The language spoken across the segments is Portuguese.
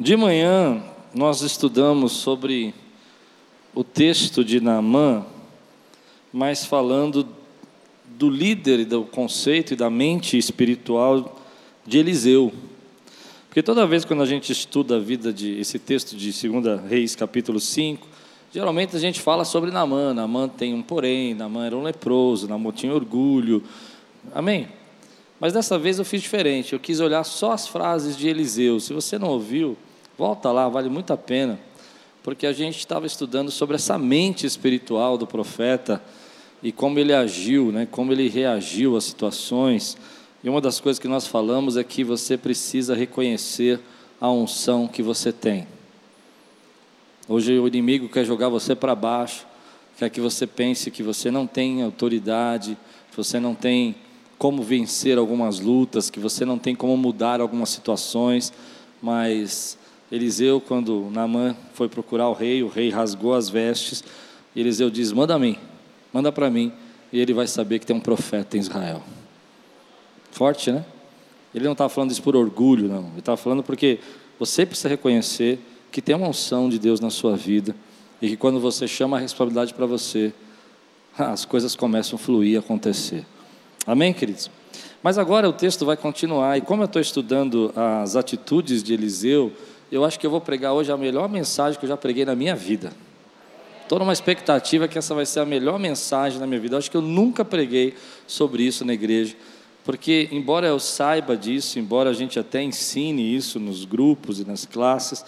De manhã, nós estudamos sobre o texto de Naamã, mas falando do líder, do conceito e da mente espiritual de Eliseu. Porque toda vez quando a gente estuda a vida de esse texto de 2 Reis, capítulo 5, geralmente a gente fala sobre Naamã. Naamã tem um porém, Naamã era um leproso, Naamã tinha orgulho. Amém? Mas dessa vez eu fiz diferente. Eu quis olhar só as frases de Eliseu. Se você não ouviu, Volta lá, vale muito a pena, porque a gente estava estudando sobre essa mente espiritual do profeta e como ele agiu, né, como ele reagiu às situações. E uma das coisas que nós falamos é que você precisa reconhecer a unção que você tem. Hoje o inimigo quer jogar você para baixo, quer que você pense que você não tem autoridade, que você não tem como vencer algumas lutas, que você não tem como mudar algumas situações, mas Eliseu, quando Naamã foi procurar o rei, o rei rasgou as vestes, Eliseu diz: Manda a mim, manda para mim, e ele vai saber que tem um profeta em Israel. Forte, né? Ele não estava falando isso por orgulho, não. Ele estava falando porque você precisa reconhecer que tem uma unção de Deus na sua vida e que quando você chama a responsabilidade para você, as coisas começam a fluir, a acontecer. Amém, queridos? Mas agora o texto vai continuar, e como eu estou estudando as atitudes de Eliseu, eu acho que eu vou pregar hoje a melhor mensagem que eu já preguei na minha vida. Estou numa expectativa que essa vai ser a melhor mensagem na minha vida. Eu acho que eu nunca preguei sobre isso na igreja, porque, embora eu saiba disso, embora a gente até ensine isso nos grupos e nas classes,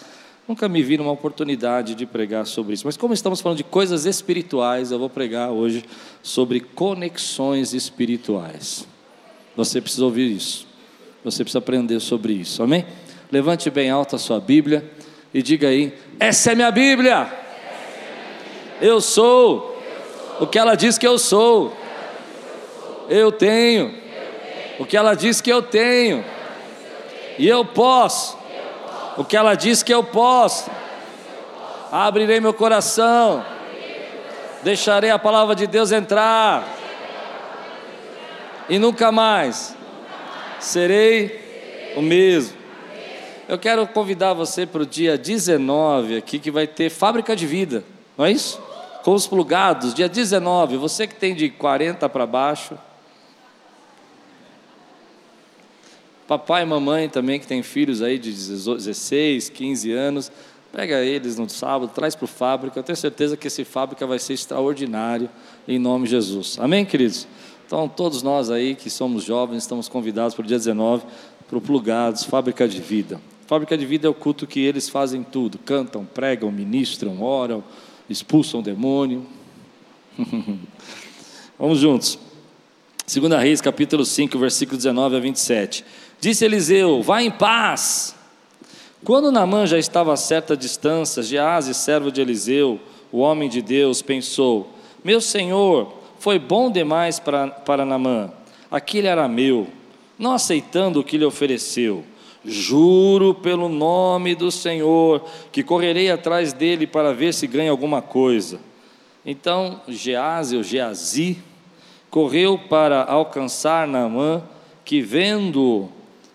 nunca me vi numa oportunidade de pregar sobre isso. Mas, como estamos falando de coisas espirituais, eu vou pregar hoje sobre conexões espirituais. Você precisa ouvir isso, você precisa aprender sobre isso, amém? Levante bem alto a sua Bíblia e diga aí: Essa é minha Bíblia. Eu sou o que ela diz que eu sou. Eu tenho o que ela diz que eu tenho. E eu posso o que ela diz que eu posso. Abrirei meu coração. Deixarei a palavra de Deus entrar. E nunca mais serei o mesmo. Eu quero convidar você para o dia 19 aqui, que vai ter fábrica de vida, não é isso? Com os plugados, dia 19, você que tem de 40 para baixo. Papai e mamãe também que tem filhos aí de 16, 15 anos, pega eles no sábado, traz para o fábrica. Eu tenho certeza que esse fábrica vai ser extraordinário em nome de Jesus. Amém, queridos? Então, todos nós aí que somos jovens, estamos convidados para o dia 19 para o Plugados, Fábrica de Vida. Fábrica de vida é o culto que eles fazem tudo: cantam, pregam, ministram, oram, expulsam demônio. Vamos juntos. 2 Reis, capítulo 5, versículo 19 a 27. Disse Eliseu: Vá em paz. Quando Naamã já estava a certa distância, Gease, servo de Eliseu, o homem de Deus, pensou: Meu senhor, foi bom demais para, para Naamã. Aquele era meu, não aceitando o que lhe ofereceu. Juro pelo nome do Senhor que correrei atrás dele para ver se ganha alguma coisa. Então Geazi, ou Geazi, correu para alcançar Naamã, que vendo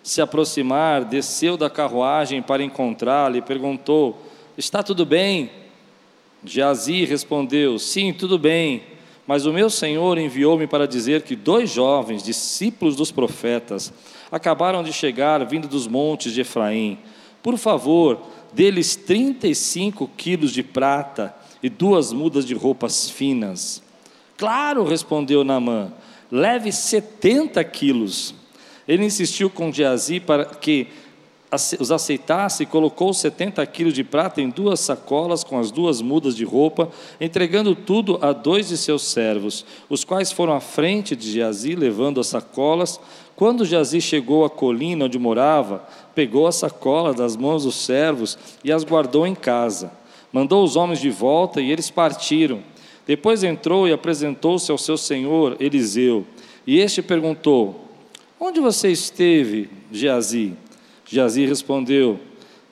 se aproximar, desceu da carruagem para encontrá-lo e perguntou: Está tudo bem? Geazi respondeu: Sim, tudo bem. Mas o meu Senhor enviou-me para dizer que dois jovens, discípulos dos profetas, acabaram de chegar vindo dos montes de Efraim. Por favor, deles 35 quilos de prata e duas mudas de roupas finas. Claro, respondeu Naamã, leve 70 quilos. Ele insistiu com Geazi para que os aceitasse e colocou 70 quilos de prata em duas sacolas com as duas mudas de roupa, entregando tudo a dois de seus servos, os quais foram à frente de Geazi, levando as sacolas. Quando Geazi chegou à colina onde morava, pegou a sacola das mãos dos servos e as guardou em casa. Mandou os homens de volta e eles partiram. Depois entrou e apresentou-se ao seu senhor Eliseu. E este perguntou: Onde você esteve, Geazi? Jazi respondeu: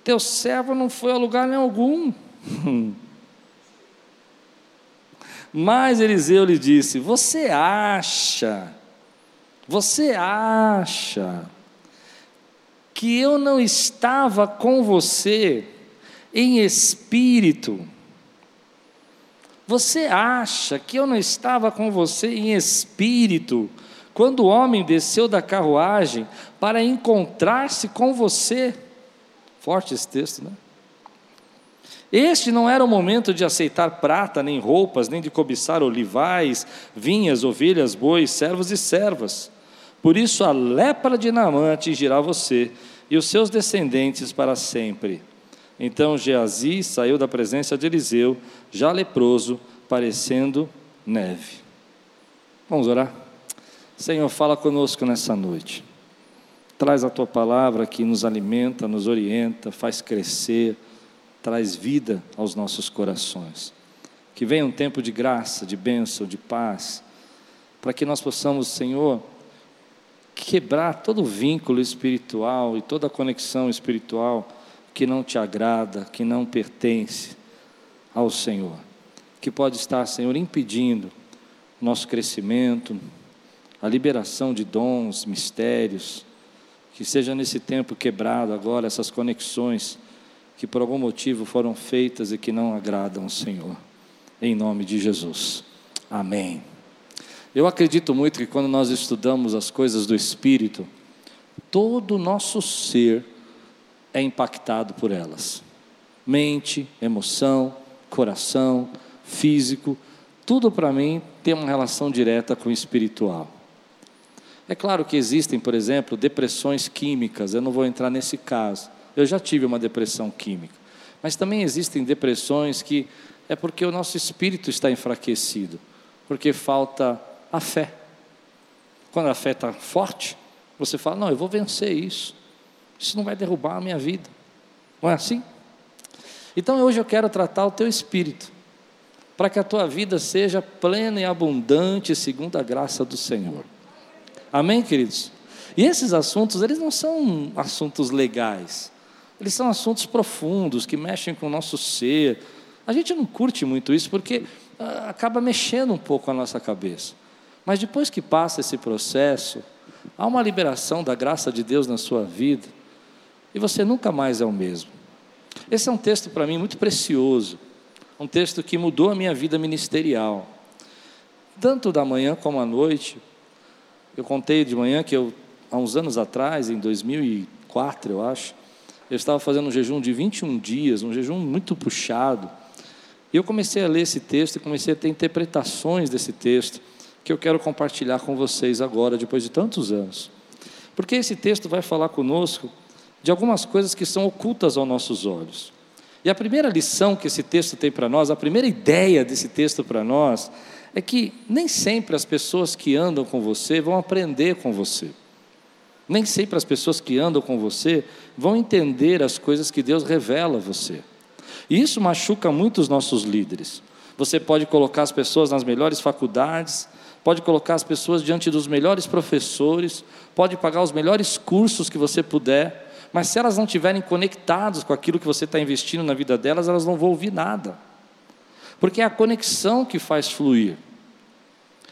Teu servo não foi a lugar nenhum algum. Mas Eliseu lhe disse: Você acha, você acha que eu não estava com você em espírito. Você acha que eu não estava com você em espírito quando o homem desceu da carruagem para encontrar-se com você? Forte esse texto, né? Este não era o momento de aceitar prata, nem roupas, nem de cobiçar olivais, vinhas, ovelhas, bois, servos e servas. Por isso a lepra de Naamã atingirá você e os seus descendentes para sempre. Então Geazi saiu da presença de Eliseu, já leproso, parecendo neve. Vamos orar? Senhor, fala conosco nessa noite. Traz a tua palavra que nos alimenta, nos orienta, faz crescer traz vida aos nossos corações. Que venha um tempo de graça, de bênção, de paz, para que nós possamos, Senhor, quebrar todo o vínculo espiritual e toda a conexão espiritual que não te agrada, que não pertence ao Senhor, que pode estar, Senhor, impedindo nosso crescimento, a liberação de dons, mistérios, que seja nesse tempo quebrado agora essas conexões que por algum motivo foram feitas e que não agradam ao Senhor. Em nome de Jesus. Amém. Eu acredito muito que quando nós estudamos as coisas do Espírito, todo o nosso ser é impactado por elas. Mente, emoção, coração, físico, tudo para mim tem uma relação direta com o espiritual. É claro que existem, por exemplo, depressões químicas, eu não vou entrar nesse caso. Eu já tive uma depressão química. Mas também existem depressões que é porque o nosso espírito está enfraquecido, porque falta a fé. Quando a fé está forte, você fala: Não, eu vou vencer isso. Isso não vai derrubar a minha vida. Não é assim? Então hoje eu quero tratar o teu espírito, para que a tua vida seja plena e abundante segundo a graça do Senhor. Amém, queridos? E esses assuntos, eles não são assuntos legais. Eles são assuntos profundos que mexem com o nosso ser. A gente não curte muito isso porque ah, acaba mexendo um pouco a nossa cabeça. Mas depois que passa esse processo, há uma liberação da graça de Deus na sua vida e você nunca mais é o mesmo. Esse é um texto para mim muito precioso, um texto que mudou a minha vida ministerial. Tanto da manhã como à noite. Eu contei de manhã que eu, há uns anos atrás, em 2004, eu acho, eu estava fazendo um jejum de 21 dias, um jejum muito puxado. E eu comecei a ler esse texto e comecei a ter interpretações desse texto que eu quero compartilhar com vocês agora, depois de tantos anos. Porque esse texto vai falar conosco de algumas coisas que são ocultas aos nossos olhos. E a primeira lição que esse texto tem para nós, a primeira ideia desse texto para nós, é que nem sempre as pessoas que andam com você vão aprender com você. Nem sempre as pessoas que andam com você vão entender as coisas que Deus revela a você. E isso machuca muito os nossos líderes. Você pode colocar as pessoas nas melhores faculdades, pode colocar as pessoas diante dos melhores professores, pode pagar os melhores cursos que você puder, mas se elas não estiverem conectadas com aquilo que você está investindo na vida delas, elas não vão ouvir nada. Porque é a conexão que faz fluir.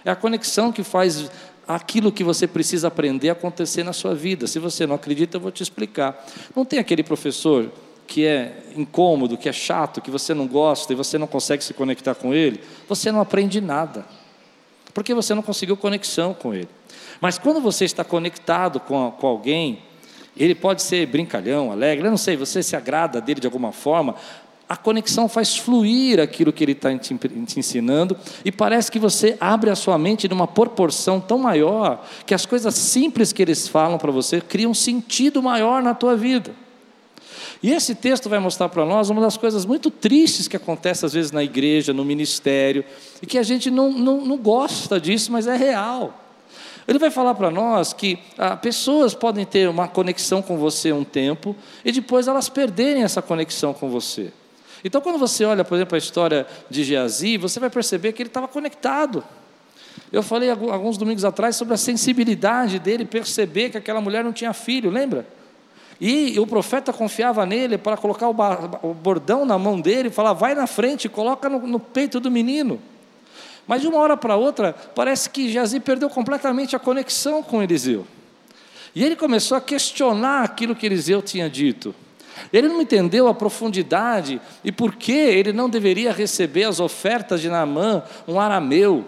É a conexão que faz aquilo que você precisa aprender acontecer na sua vida. Se você não acredita, eu vou te explicar. Não tem aquele professor que é incômodo, que é chato, que você não gosta e você não consegue se conectar com ele, você não aprende nada. Porque você não conseguiu conexão com ele. Mas quando você está conectado com, com alguém, ele pode ser brincalhão, alegre, eu não sei, você se agrada dele de alguma forma, a conexão faz fluir aquilo que ele está te, ensinando, e parece que você abre a sua mente numa proporção tão maior, que as coisas simples que eles falam para você criam um sentido maior na tua vida. E esse texto vai mostrar para nós uma das coisas muito tristes que acontece às vezes na igreja, no ministério, e que a gente não, não, não gosta disso, mas é real. Ele vai falar para nós que ah, pessoas podem ter uma conexão com você um tempo e depois elas perderem essa conexão com você. Então, quando você olha, por exemplo, a história de Geazi, você vai perceber que ele estava conectado. Eu falei alguns domingos atrás sobre a sensibilidade dele perceber que aquela mulher não tinha filho, lembra? E o profeta confiava nele para colocar o bordão na mão dele e falar: vai na frente, coloca no, no peito do menino. Mas de uma hora para outra, parece que Geazi perdeu completamente a conexão com Eliseu. E ele começou a questionar aquilo que Eliseu tinha dito. Ele não entendeu a profundidade e por que ele não deveria receber as ofertas de Naamã, um arameu.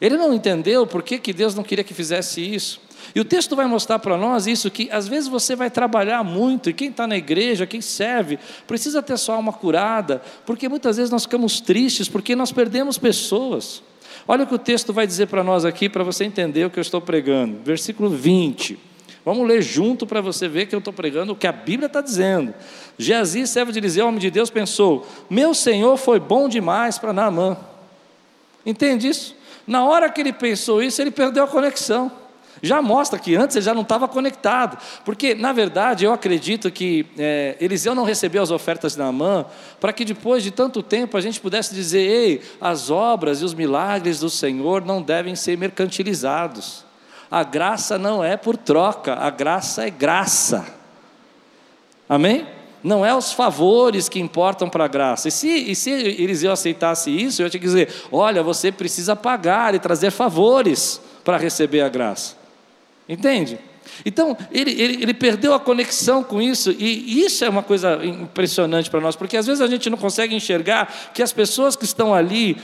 Ele não entendeu por que, que Deus não queria que fizesse isso. E o texto vai mostrar para nós isso, que às vezes você vai trabalhar muito, e quem está na igreja, quem serve, precisa ter sua alma curada, porque muitas vezes nós ficamos tristes, porque nós perdemos pessoas. Olha o que o texto vai dizer para nós aqui, para você entender o que eu estou pregando. Versículo 20. Vamos ler junto para você ver que eu estou pregando o que a Bíblia está dizendo. Geazi, servo de Eliseu, homem de Deus, pensou: Meu Senhor foi bom demais para Naamã. Entende isso? Na hora que ele pensou isso, ele perdeu a conexão. Já mostra que antes ele já não estava conectado. Porque, na verdade, eu acredito que é, Eliseu não recebeu as ofertas de Naamã para que depois de tanto tempo a gente pudesse dizer: ei, as obras e os milagres do Senhor não devem ser mercantilizados. A graça não é por troca, a graça é graça. Amém? Não é os favores que importam para a graça. E se, e se Eliseu aceitasse isso, eu tinha que dizer: olha, você precisa pagar e trazer favores para receber a graça. Entende? Então, ele, ele, ele, perdeu a conexão com isso, e isso é uma coisa impressionante para nós, porque às vezes a gente não consegue enxergar que as pessoas que estão ali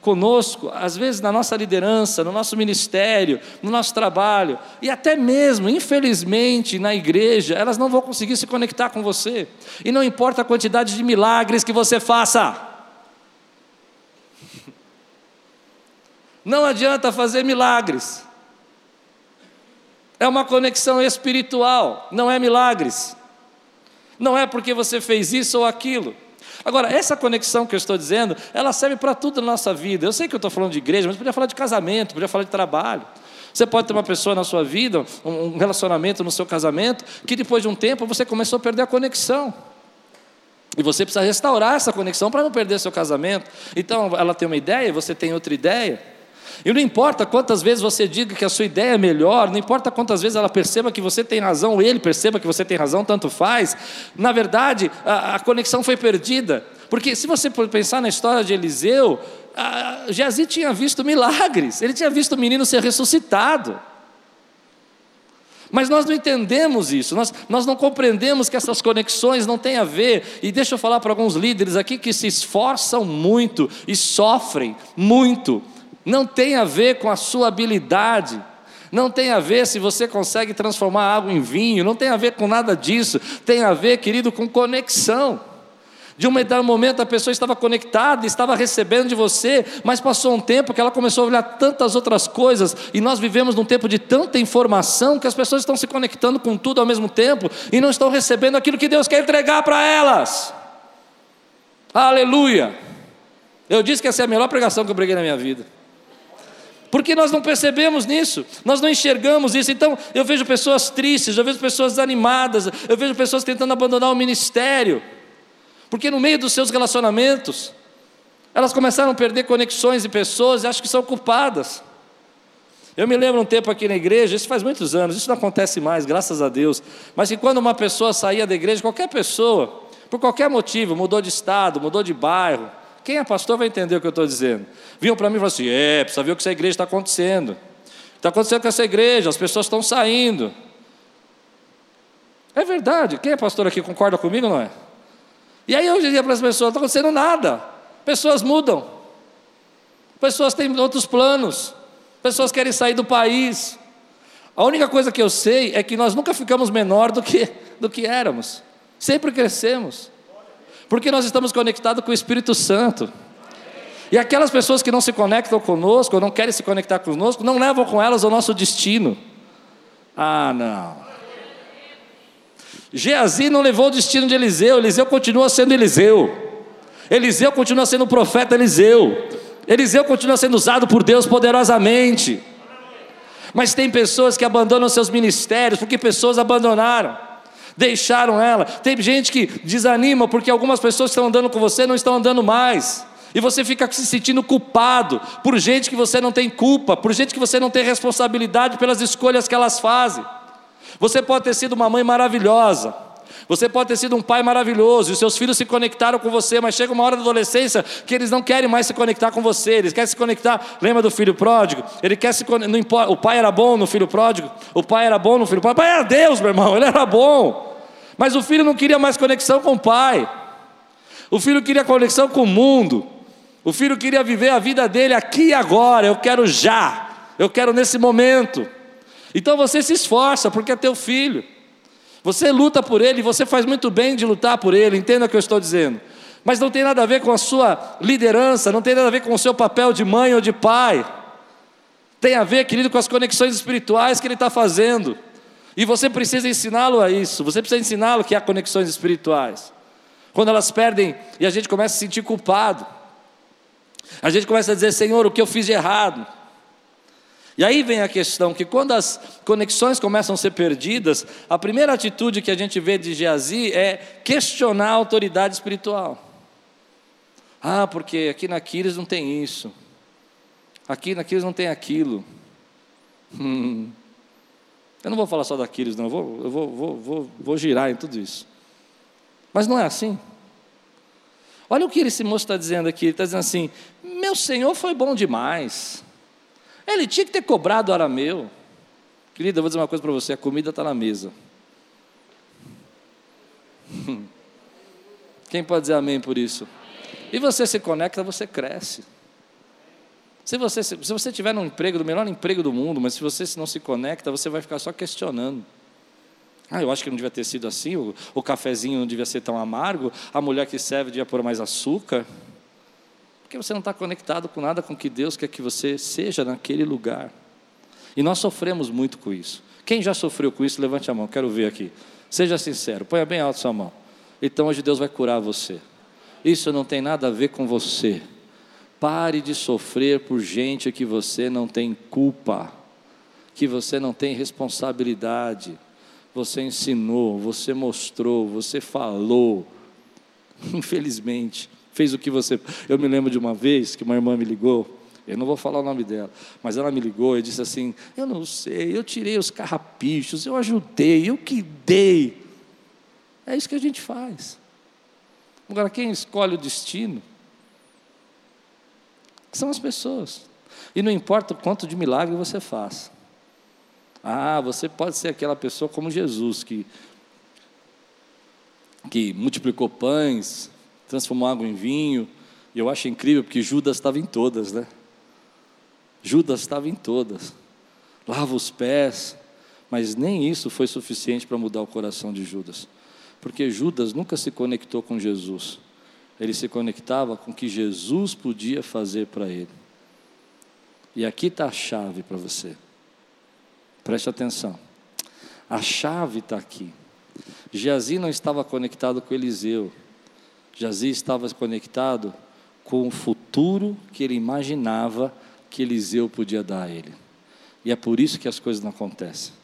conosco, às vezes na nossa liderança, no nosso ministério, no nosso trabalho, e até mesmo, infelizmente, na igreja, elas não vão conseguir se conectar com você, e não importa a quantidade de milagres que você faça. Não adianta fazer milagres. É uma conexão espiritual, não é milagres. Não é porque você fez isso ou aquilo. Agora, essa conexão que eu estou dizendo, ela serve para tudo na nossa vida. Eu sei que eu estou falando de igreja, mas podia falar de casamento, podia falar de trabalho. Você pode ter uma pessoa na sua vida, um relacionamento no seu casamento, que depois de um tempo você começou a perder a conexão. E você precisa restaurar essa conexão para não perder seu casamento. Então, ela tem uma ideia, você tem outra ideia. E não importa quantas vezes você diga que a sua ideia é melhor, não importa quantas vezes ela perceba que você tem razão, ou ele perceba que você tem razão, tanto faz. Na verdade, a, a conexão foi perdida. Porque se você pensar na história de Eliseu, Geazi tinha visto milagres, ele tinha visto o menino ser ressuscitado. Mas nós não entendemos isso, nós, nós não compreendemos que essas conexões não têm a ver, e deixa eu falar para alguns líderes aqui que se esforçam muito e sofrem muito não tem a ver com a sua habilidade, não tem a ver se você consegue transformar água em vinho, não tem a ver com nada disso, tem a ver, querido, com conexão. De um momento a pessoa estava conectada, estava recebendo de você, mas passou um tempo que ela começou a olhar tantas outras coisas, e nós vivemos num tempo de tanta informação que as pessoas estão se conectando com tudo ao mesmo tempo e não estão recebendo aquilo que Deus quer entregar para elas. Aleluia! Eu disse que essa é a melhor pregação que eu preguei na minha vida. Porque nós não percebemos nisso, nós não enxergamos isso. Então, eu vejo pessoas tristes, eu vejo pessoas desanimadas, eu vejo pessoas tentando abandonar o ministério, porque no meio dos seus relacionamentos, elas começaram a perder conexões e pessoas e acham que são culpadas. Eu me lembro um tempo aqui na igreja, isso faz muitos anos, isso não acontece mais, graças a Deus, mas que quando uma pessoa saía da igreja, qualquer pessoa, por qualquer motivo, mudou de estado, mudou de bairro, quem é pastor vai entender o que eu estou dizendo. Vinham para mim e falaram assim: é, precisa ver o que essa igreja está acontecendo. Está acontecendo com essa igreja, as pessoas estão saindo. É verdade. Quem é pastor aqui concorda comigo, não é? E aí eu dizia para as pessoas: não está acontecendo nada. Pessoas mudam. Pessoas têm outros planos. Pessoas querem sair do país. A única coisa que eu sei é que nós nunca ficamos menor do que, do que éramos. Sempre crescemos. Porque nós estamos conectados com o Espírito Santo. E aquelas pessoas que não se conectam conosco, ou não querem se conectar conosco, não levam com elas o nosso destino. Ah, não. Geazi não levou o destino de Eliseu, Eliseu continua sendo Eliseu. Eliseu continua sendo o profeta Eliseu. Eliseu continua sendo usado por Deus poderosamente. Mas tem pessoas que abandonam seus ministérios porque pessoas abandonaram deixaram ela. Tem gente que desanima porque algumas pessoas que estão andando com você não estão andando mais. E você fica se sentindo culpado por gente que você não tem culpa, por gente que você não tem responsabilidade pelas escolhas que elas fazem. Você pode ter sido uma mãe maravilhosa, Você pode ter sido um pai maravilhoso, e os seus filhos se conectaram com você, mas chega uma hora da adolescência que eles não querem mais se conectar com você, eles querem se conectar. Lembra do filho pródigo? Ele quer se o pai era bom no filho pródigo, o pai era bom no filho pródigo, o pai era Deus, meu irmão, ele era bom. Mas o filho não queria mais conexão com o pai. O filho queria conexão com o mundo. O filho queria viver a vida dele aqui e agora. Eu quero já. Eu quero nesse momento. Então você se esforça porque é teu filho. Você luta por ele, você faz muito bem de lutar por ele, entenda o que eu estou dizendo. Mas não tem nada a ver com a sua liderança, não tem nada a ver com o seu papel de mãe ou de pai. Tem a ver, querido, com as conexões espirituais que ele está fazendo. E você precisa ensiná-lo a isso, você precisa ensiná-lo que há conexões espirituais. Quando elas perdem e a gente começa a se sentir culpado, a gente começa a dizer: Senhor, o que eu fiz de errado? E aí vem a questão que quando as conexões começam a ser perdidas, a primeira atitude que a gente vê de Geazi é questionar a autoridade espiritual. Ah, porque aqui na Quiris não tem isso. Aqui na Quiris não tem aquilo. Hum. Eu não vou falar só da Quiris, não. Eu vou, eu vou, vou, vou, vou girar em tudo isso. Mas não é assim. Olha o que esse moço está dizendo aqui. Ele está dizendo assim: Meu senhor foi bom demais. Ele tinha que ter cobrado o arameu. Querida, eu vou dizer uma coisa para você: a comida está na mesa. Quem pode dizer amém por isso? E você se conecta, você cresce. Se você, se você tiver num emprego, do melhor emprego do mundo, mas se você não se conecta, você vai ficar só questionando. Ah, eu acho que não devia ter sido assim, o, o cafezinho não devia ser tão amargo, a mulher que serve devia pôr mais açúcar. Porque você não está conectado com nada com que Deus quer que você seja naquele lugar. E nós sofremos muito com isso. Quem já sofreu com isso, levante a mão, quero ver aqui. Seja sincero, ponha bem alto sua mão. Então hoje Deus vai curar você. Isso não tem nada a ver com você. Pare de sofrer por gente que você não tem culpa, que você não tem responsabilidade. Você ensinou, você mostrou, você falou. Infelizmente, fez o que você. Eu me lembro de uma vez que uma irmã me ligou, eu não vou falar o nome dela, mas ela me ligou e disse assim: Eu não sei, eu tirei os carrapichos, eu ajudei, eu que dei. É isso que a gente faz. Agora, quem escolhe o destino são as pessoas. E não importa o quanto de milagre você faz. Ah, você pode ser aquela pessoa como Jesus, que, que multiplicou pães, transformou água em vinho. E eu acho incrível porque Judas estava em todas, né? Judas estava em todas. Lava os pés. Mas nem isso foi suficiente para mudar o coração de Judas. Porque Judas nunca se conectou com Jesus. Ele se conectava com o que Jesus podia fazer para ele. E aqui está a chave para você. Preste atenção. A chave está aqui. Geazi não estava conectado com Eliseu. Jazi estava conectado com o futuro que ele imaginava que Eliseu podia dar a ele. E é por isso que as coisas não acontecem.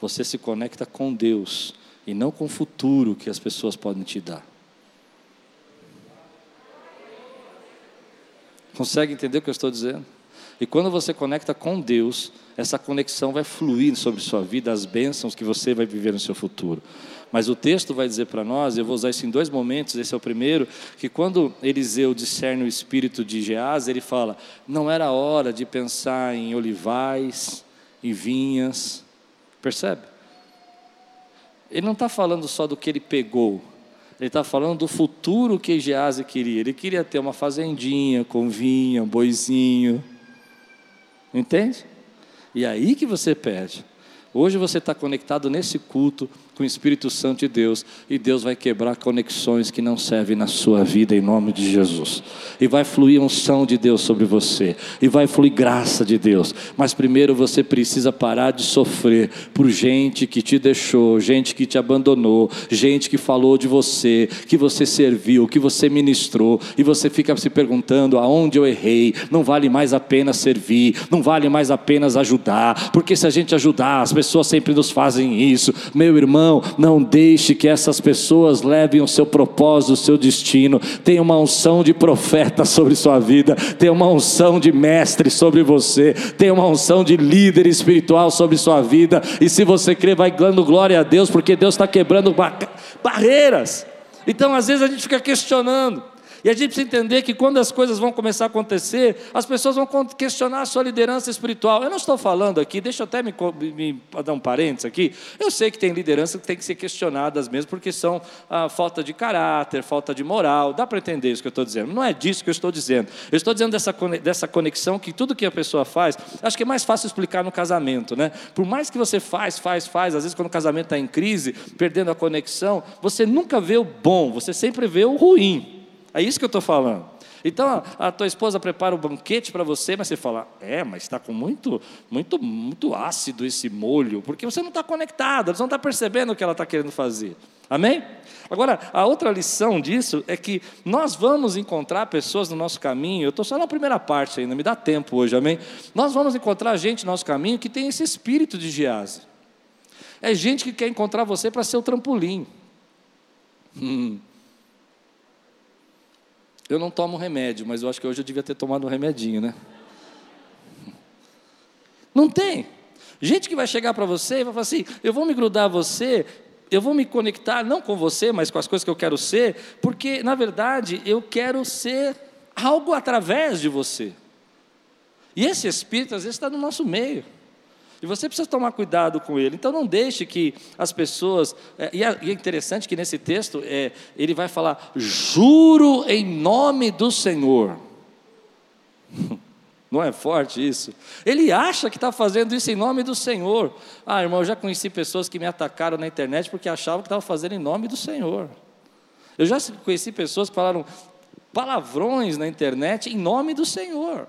Você se conecta com Deus e não com o futuro que as pessoas podem te dar. Consegue entender o que eu estou dizendo? E quando você conecta com Deus, essa conexão vai fluir sobre sua vida, as bênçãos que você vai viver no seu futuro. Mas o texto vai dizer para nós, eu vou usar isso em dois momentos, esse é o primeiro, que quando Eliseu discerne o espírito de Geás, ele fala: não era hora de pensar em olivais, em vinhas. Percebe? Ele não está falando só do que ele pegou, ele está falando do futuro que Gease queria. Ele queria ter uma fazendinha com vinha, um boizinho. Entende? E é aí que você perde. Hoje você está conectado nesse culto com o Espírito Santo de Deus e Deus vai quebrar conexões que não servem na sua vida em nome de Jesus. E vai fluir unção de Deus sobre você e vai fluir graça de Deus. Mas primeiro você precisa parar de sofrer por gente que te deixou, gente que te abandonou, gente que falou de você, que você serviu, que você ministrou e você fica se perguntando aonde eu errei. Não vale mais a pena servir, não vale mais a pena ajudar, porque se a gente ajudar, as pessoas sempre nos fazem isso. Meu irmão Irmão, não deixe que essas pessoas levem o seu propósito, o seu destino. Tem uma unção de profeta sobre sua vida, tem uma unção de mestre sobre você, tem uma unção de líder espiritual sobre sua vida. E se você crer, vai dando glória a Deus, porque Deus está quebrando barreiras. Então, às vezes, a gente fica questionando. E a gente precisa entender que quando as coisas vão começar a acontecer, as pessoas vão questionar a sua liderança espiritual. Eu não estou falando aqui, deixa eu até me, me dar um parênteses aqui. Eu sei que tem liderança que tem que ser questionadas mesmo, porque são ah, falta de caráter, falta de moral. Dá para entender isso que eu estou dizendo. Não é disso que eu estou dizendo. Eu estou dizendo dessa, dessa conexão que tudo que a pessoa faz, acho que é mais fácil explicar no casamento, né? Por mais que você faz, faz, faz, às vezes quando o casamento está em crise, perdendo a conexão, você nunca vê o bom, você sempre vê o ruim. É isso que eu estou falando. Então a tua esposa prepara o banquete para você, mas você fala, é, mas está com muito, muito, muito ácido esse molho, porque você não está conectado, você não está percebendo o que ela está querendo fazer. Amém? Agora, a outra lição disso é que nós vamos encontrar pessoas no nosso caminho, eu estou só na primeira parte ainda, me dá tempo hoje, amém? Nós vamos encontrar gente no nosso caminho que tem esse espírito de Giase. É gente que quer encontrar você para ser o trampolim. Hum. Eu não tomo remédio, mas eu acho que hoje eu devia ter tomado um remedinho, né? Não tem. Gente que vai chegar para você e vai falar assim: eu vou me grudar a você, eu vou me conectar não com você, mas com as coisas que eu quero ser, porque na verdade eu quero ser algo através de você. E esse espírito às vezes está no nosso meio. E você precisa tomar cuidado com ele. Então não deixe que as pessoas. É, é, e, é, interessante que nesse texto é, ele vai falar: juro em nome do Senhor. Não é forte isso? Ele acha que está fazendo isso em nome do Senhor. Ah, irmão, eu já conheci pessoas que me atacaram na internet porque achavam que estava fazendo em nome do Senhor. Eu já conheci pessoas que falaram palavrões na internet em nome do Senhor.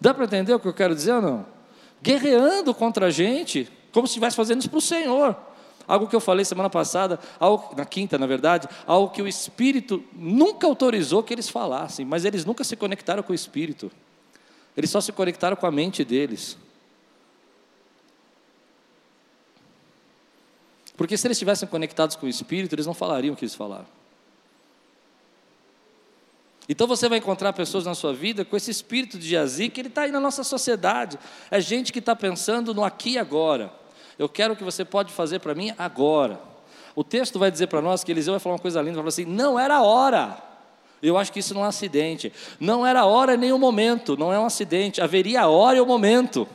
Dá para entender o que eu quero dizer ou não? Guerreando contra a gente, como se estivesse fazendo isso para o Senhor. Algo que eu falei semana passada, algo, na quinta, na verdade, algo que o Espírito nunca autorizou que eles falassem, mas eles nunca se conectaram com o Espírito. Eles só se conectaram com a mente deles. Porque se eles estivessem conectados com o Espírito, eles não falariam o que eles falaram. Então você vai encontrar pessoas na sua vida com esse espírito de Jazi, que ele está aí na nossa sociedade. É gente que está pensando no aqui e agora. Eu quero o que você pode fazer para mim agora. O texto vai dizer para nós que Eliseu vai falar uma coisa linda, vai falar assim: não era hora. Eu acho que isso não é um acidente. Não era hora nem o momento, não é um acidente. Haveria a hora e o momento.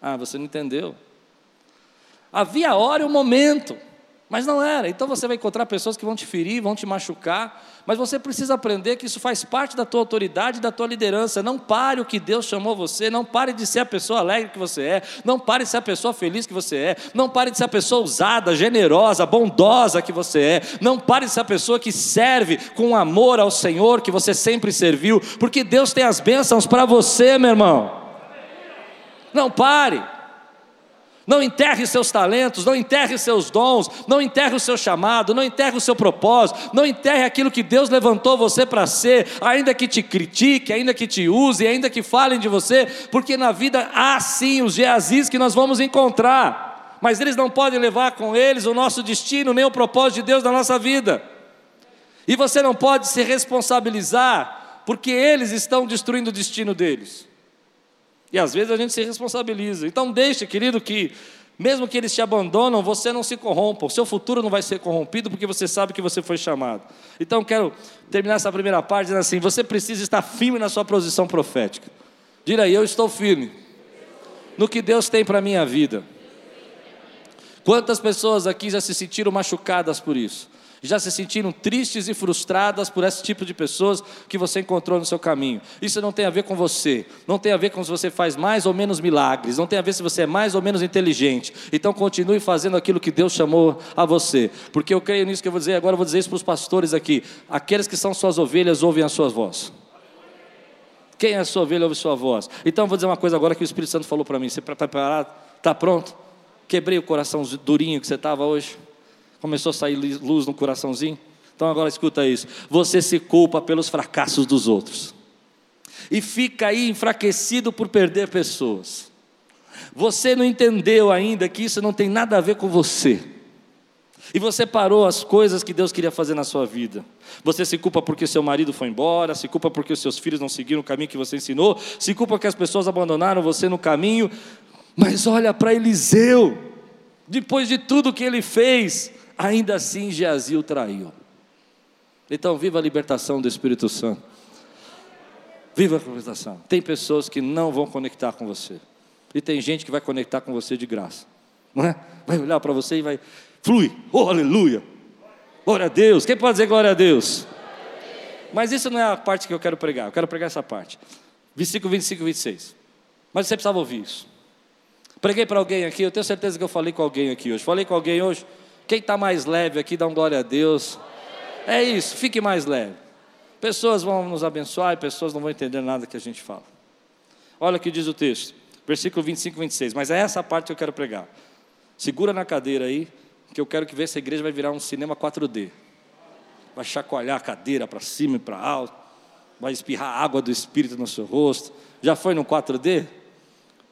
Ah, você não entendeu. Havia a hora e o momento. Mas não era. Então você vai encontrar pessoas que vão te ferir, vão te machucar, mas você precisa aprender que isso faz parte da tua autoridade, da tua liderança. Não pare o que Deus chamou você, não pare de ser a pessoa alegre que você é, não pare de ser a pessoa feliz que você é, não pare de ser a pessoa ousada, generosa, bondosa que você é, não pare de ser a pessoa que serve com amor ao Senhor que você sempre serviu, porque Deus tem as bênçãos para você, meu irmão. Não pare. Não enterre seus talentos, não enterre seus dons, não enterre o seu chamado, não enterre o seu propósito, não enterre aquilo que Deus levantou você para ser, ainda que te critique, ainda que te use, ainda que falem de você, porque na vida há sim os Geazis que nós vamos encontrar, mas eles não podem levar com eles o nosso destino, nem o propósito de Deus na nossa vida. E você não pode se responsabilizar, porque eles estão destruindo o destino deles. E às vezes a gente se responsabiliza. Então deixe, querido, que mesmo que eles te abandonam, você não se corrompa. O seu futuro não vai ser corrompido porque você sabe que você foi chamado. Então quero terminar essa primeira parte dizendo assim: você precisa estar firme na sua posição profética. Diga aí, eu estou firme no que Deus tem para a minha vida. Quantas pessoas aqui já se sentiram machucadas por isso? Já se sentiram tristes e frustradas por esse tipo de pessoas que você encontrou no seu caminho. Isso não tem a ver com você, não tem a ver com se você faz mais ou menos milagres, não tem a ver se você é mais ou menos inteligente. Então continue fazendo aquilo que Deus chamou a você, porque eu creio nisso que eu vou dizer, agora eu vou dizer isso para os pastores aqui: aqueles que são suas ovelhas ouvem a sua voz. Quem é a sua ovelha ouve sua voz. Então eu vou dizer uma coisa agora que o Espírito Santo falou para mim. Você está preparado? Está pronto? Quebrei o coração durinho que você estava hoje. Começou a sair luz no coraçãozinho? Então agora escuta isso. Você se culpa pelos fracassos dos outros. E fica aí enfraquecido por perder pessoas. Você não entendeu ainda que isso não tem nada a ver com você. E você parou as coisas que Deus queria fazer na sua vida. Você se culpa porque seu marido foi embora, se culpa porque os seus filhos não seguiram o caminho que você ensinou, se culpa porque as pessoas abandonaram você no caminho. Mas olha para Eliseu, depois de tudo que ele fez, ainda assim Geazi o traiu. Então, viva a libertação do Espírito Santo. Viva a libertação. Tem pessoas que não vão conectar com você. E tem gente que vai conectar com você de graça. Não é? Vai olhar para você e vai. Flui. Oh, aleluia. Glória a Deus. Quem pode dizer glória a Deus? Mas isso não é a parte que eu quero pregar. Eu quero pregar essa parte. Versículo 25 e 26. Mas você precisava ouvir isso. Preguei para alguém aqui. Eu tenho certeza que eu falei com alguém aqui hoje. Falei com alguém hoje. Quem está mais leve aqui, dá um glória a Deus. É isso, fique mais leve. Pessoas vão nos abençoar e pessoas não vão entender nada que a gente fala. Olha o que diz o texto, versículo 25 e 26. Mas é essa parte que eu quero pregar. Segura na cadeira aí, que eu quero que ver essa igreja vai virar um cinema 4D. Vai chacoalhar a cadeira para cima e para alto, vai espirrar água do Espírito no seu rosto. Já foi no 4D?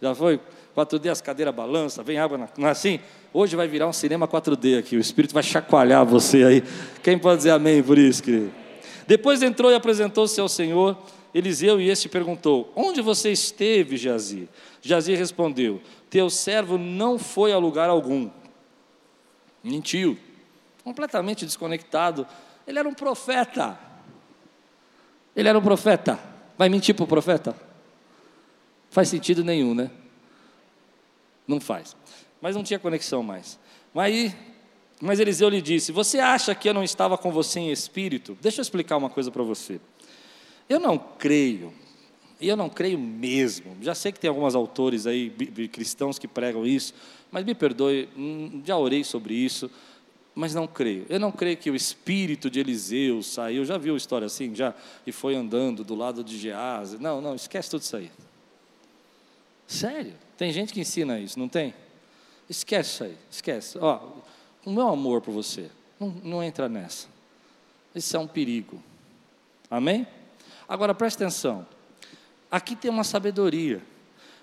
Já foi? 4D as cadeiras balançam, vem água, na... não é assim? Hoje vai virar um cinema 4D aqui, o Espírito vai chacoalhar você aí. Quem pode dizer amém por isso, querido? Depois entrou e apresentou-se ao Senhor Eliseu e este perguntou: Onde você esteve, Jazi? Jazi respondeu: Teu servo não foi a lugar algum. Mentiu, completamente desconectado. Ele era um profeta. Ele era um profeta. Vai mentir para o profeta? Faz sentido nenhum, né? Não faz. Mas não tinha conexão mais. Mas, mas Eliseu lhe disse: Você acha que eu não estava com você em espírito? Deixa eu explicar uma coisa para você. Eu não creio, e eu não creio mesmo. Já sei que tem alguns autores aí, cristãos, que pregam isso, mas me perdoe, hum, já orei sobre isso, mas não creio. Eu não creio que o espírito de Eliseu saiu, já viu história assim, já, e foi andando do lado de Gease. Não, não, esquece tudo isso aí. Sério, tem gente que ensina isso, não tem? Esquece isso aí, esquece. Ó, o meu amor por você, não, não entra nessa. Isso é um perigo. Amém? Agora preste atenção. Aqui tem uma sabedoria.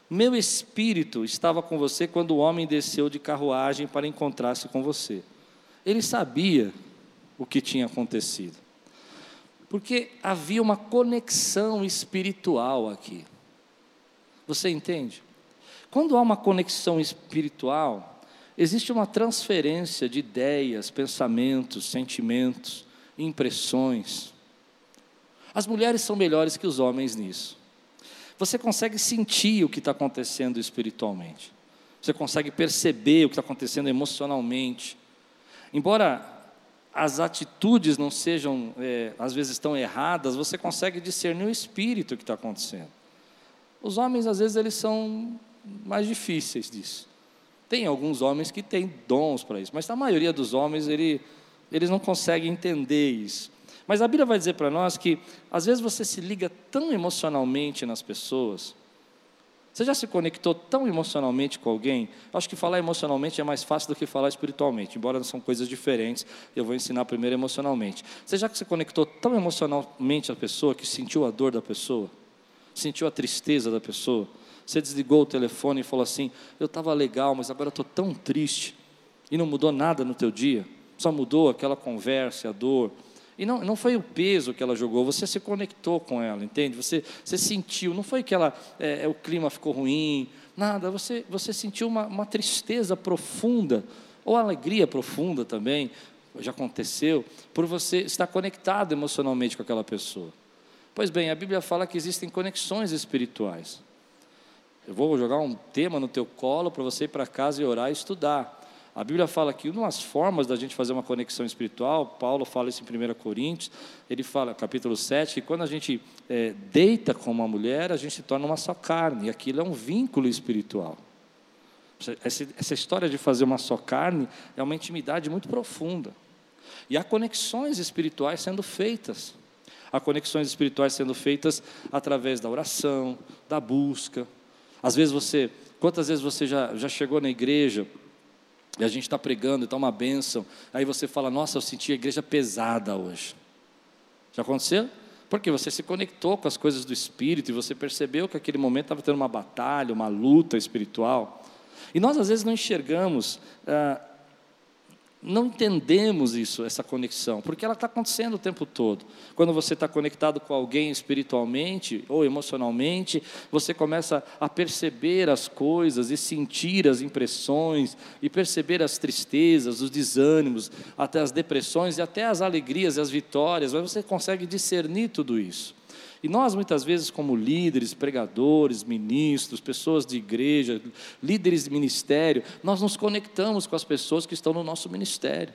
Meu espírito estava com você quando o homem desceu de carruagem para encontrar-se com você. Ele sabia o que tinha acontecido. Porque havia uma conexão espiritual aqui. Você entende? Quando há uma conexão espiritual, existe uma transferência de ideias, pensamentos, sentimentos, impressões. As mulheres são melhores que os homens nisso. Você consegue sentir o que está acontecendo espiritualmente. Você consegue perceber o que está acontecendo emocionalmente. Embora as atitudes não sejam, é, às vezes, tão erradas, você consegue discernir o espírito que está acontecendo. Os homens, às vezes, eles são mais difíceis disso. Tem alguns homens que têm dons para isso, mas a maioria dos homens, ele, eles não conseguem entender isso. Mas a Bíblia vai dizer para nós que, às vezes, você se liga tão emocionalmente nas pessoas. Você já se conectou tão emocionalmente com alguém? Acho que falar emocionalmente é mais fácil do que falar espiritualmente, embora são coisas diferentes. Eu vou ensinar primeiro emocionalmente. Você já se conectou tão emocionalmente à pessoa que sentiu a dor da pessoa, sentiu a tristeza da pessoa, você desligou o telefone e falou assim: Eu estava legal, mas agora estou tão triste. E não mudou nada no teu dia, só mudou aquela conversa, a dor. E não, não foi o peso que ela jogou, você se conectou com ela, entende? Você, você sentiu, não foi que ela, é, é, o clima ficou ruim, nada, você, você sentiu uma, uma tristeza profunda, ou alegria profunda também, já aconteceu, por você estar conectado emocionalmente com aquela pessoa. Pois bem, a Bíblia fala que existem conexões espirituais. Eu vou jogar um tema no teu colo para você ir para casa e orar e estudar. A Bíblia fala que uma das formas da gente fazer uma conexão espiritual, Paulo fala isso em 1 Coríntios, ele fala, capítulo 7, que quando a gente é, deita com uma mulher, a gente se torna uma só carne, e aquilo é um vínculo espiritual. Essa, essa história de fazer uma só carne é uma intimidade muito profunda. E há conexões espirituais sendo feitas. Há conexões espirituais sendo feitas através da oração, da busca, às vezes você, quantas vezes você já, já chegou na igreja e a gente está pregando e está uma bênção, aí você fala, nossa, eu senti a igreja pesada hoje. Já aconteceu? Porque você se conectou com as coisas do Espírito e você percebeu que aquele momento estava tendo uma batalha, uma luta espiritual. E nós às vezes não enxergamos ah, não entendemos isso, essa conexão, porque ela está acontecendo o tempo todo. Quando você está conectado com alguém espiritualmente ou emocionalmente, você começa a perceber as coisas e sentir as impressões, e perceber as tristezas, os desânimos, até as depressões e até as alegrias e as vitórias, mas você consegue discernir tudo isso. E nós, muitas vezes, como líderes, pregadores, ministros, pessoas de igreja, líderes de ministério, nós nos conectamos com as pessoas que estão no nosso ministério.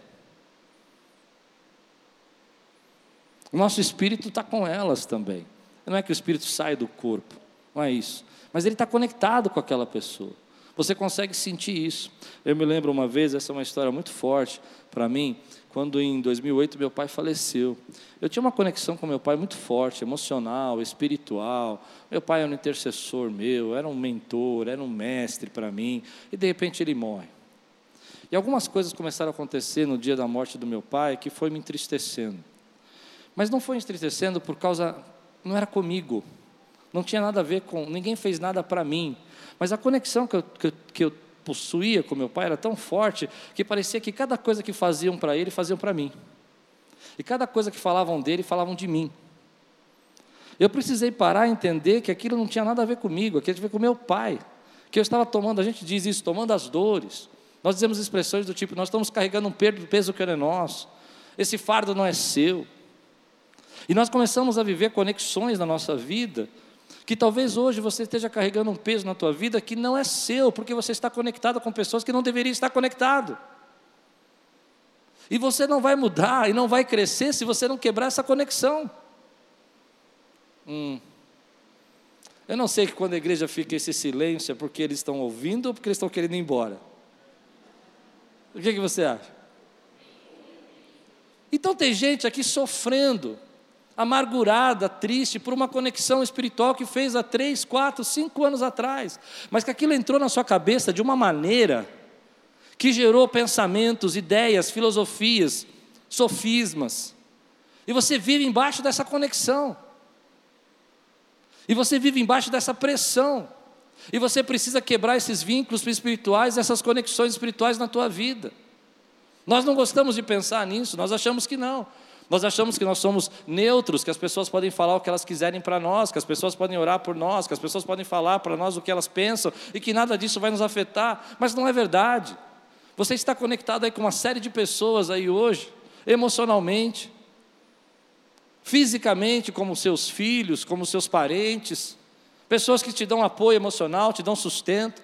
O nosso espírito está com elas também. Não é que o espírito sai do corpo, não é isso. Mas ele está conectado com aquela pessoa. Você consegue sentir isso. Eu me lembro uma vez, essa é uma história muito forte para mim quando em 2008 meu pai faleceu. Eu tinha uma conexão com meu pai muito forte, emocional, espiritual. Meu pai era um intercessor meu, era um mentor, era um mestre para mim, e de repente ele morre. E algumas coisas começaram a acontecer no dia da morte do meu pai que foi me entristecendo. Mas não foi entristecendo por causa, não era comigo, não tinha nada a ver com, ninguém fez nada para mim, mas a conexão que eu, que que eu possuía com meu pai era tão forte que parecia que cada coisa que faziam para ele, faziam para mim. E cada coisa que falavam dele, falavam de mim. Eu precisei parar e entender que aquilo não tinha nada a ver comigo, aquilo tinha a ver com meu pai. Que eu estava tomando, a gente diz isso, tomando as dores. Nós dizemos expressões do tipo: nós estamos carregando um peso que não é nosso, esse fardo não é seu. E nós começamos a viver conexões na nossa vida que talvez hoje você esteja carregando um peso na tua vida que não é seu, porque você está conectado com pessoas que não deveriam estar conectado. E você não vai mudar e não vai crescer se você não quebrar essa conexão. Hum. Eu não sei que quando a igreja fica esse silêncio é porque eles estão ouvindo ou porque eles estão querendo ir embora. O que, que você acha? Então tem gente aqui sofrendo amargurada, triste, por uma conexão espiritual que fez há três, quatro, cinco anos atrás, mas que aquilo entrou na sua cabeça de uma maneira que gerou pensamentos, ideias, filosofias, sofismas, e você vive embaixo dessa conexão, e você vive embaixo dessa pressão, e você precisa quebrar esses vínculos espirituais, essas conexões espirituais na tua vida. Nós não gostamos de pensar nisso, nós achamos que não. Nós achamos que nós somos neutros, que as pessoas podem falar o que elas quiserem para nós, que as pessoas podem orar por nós, que as pessoas podem falar para nós o que elas pensam e que nada disso vai nos afetar, mas não é verdade. Você está conectado aí com uma série de pessoas aí hoje, emocionalmente, fisicamente, como seus filhos, como seus parentes, pessoas que te dão apoio emocional, te dão sustento,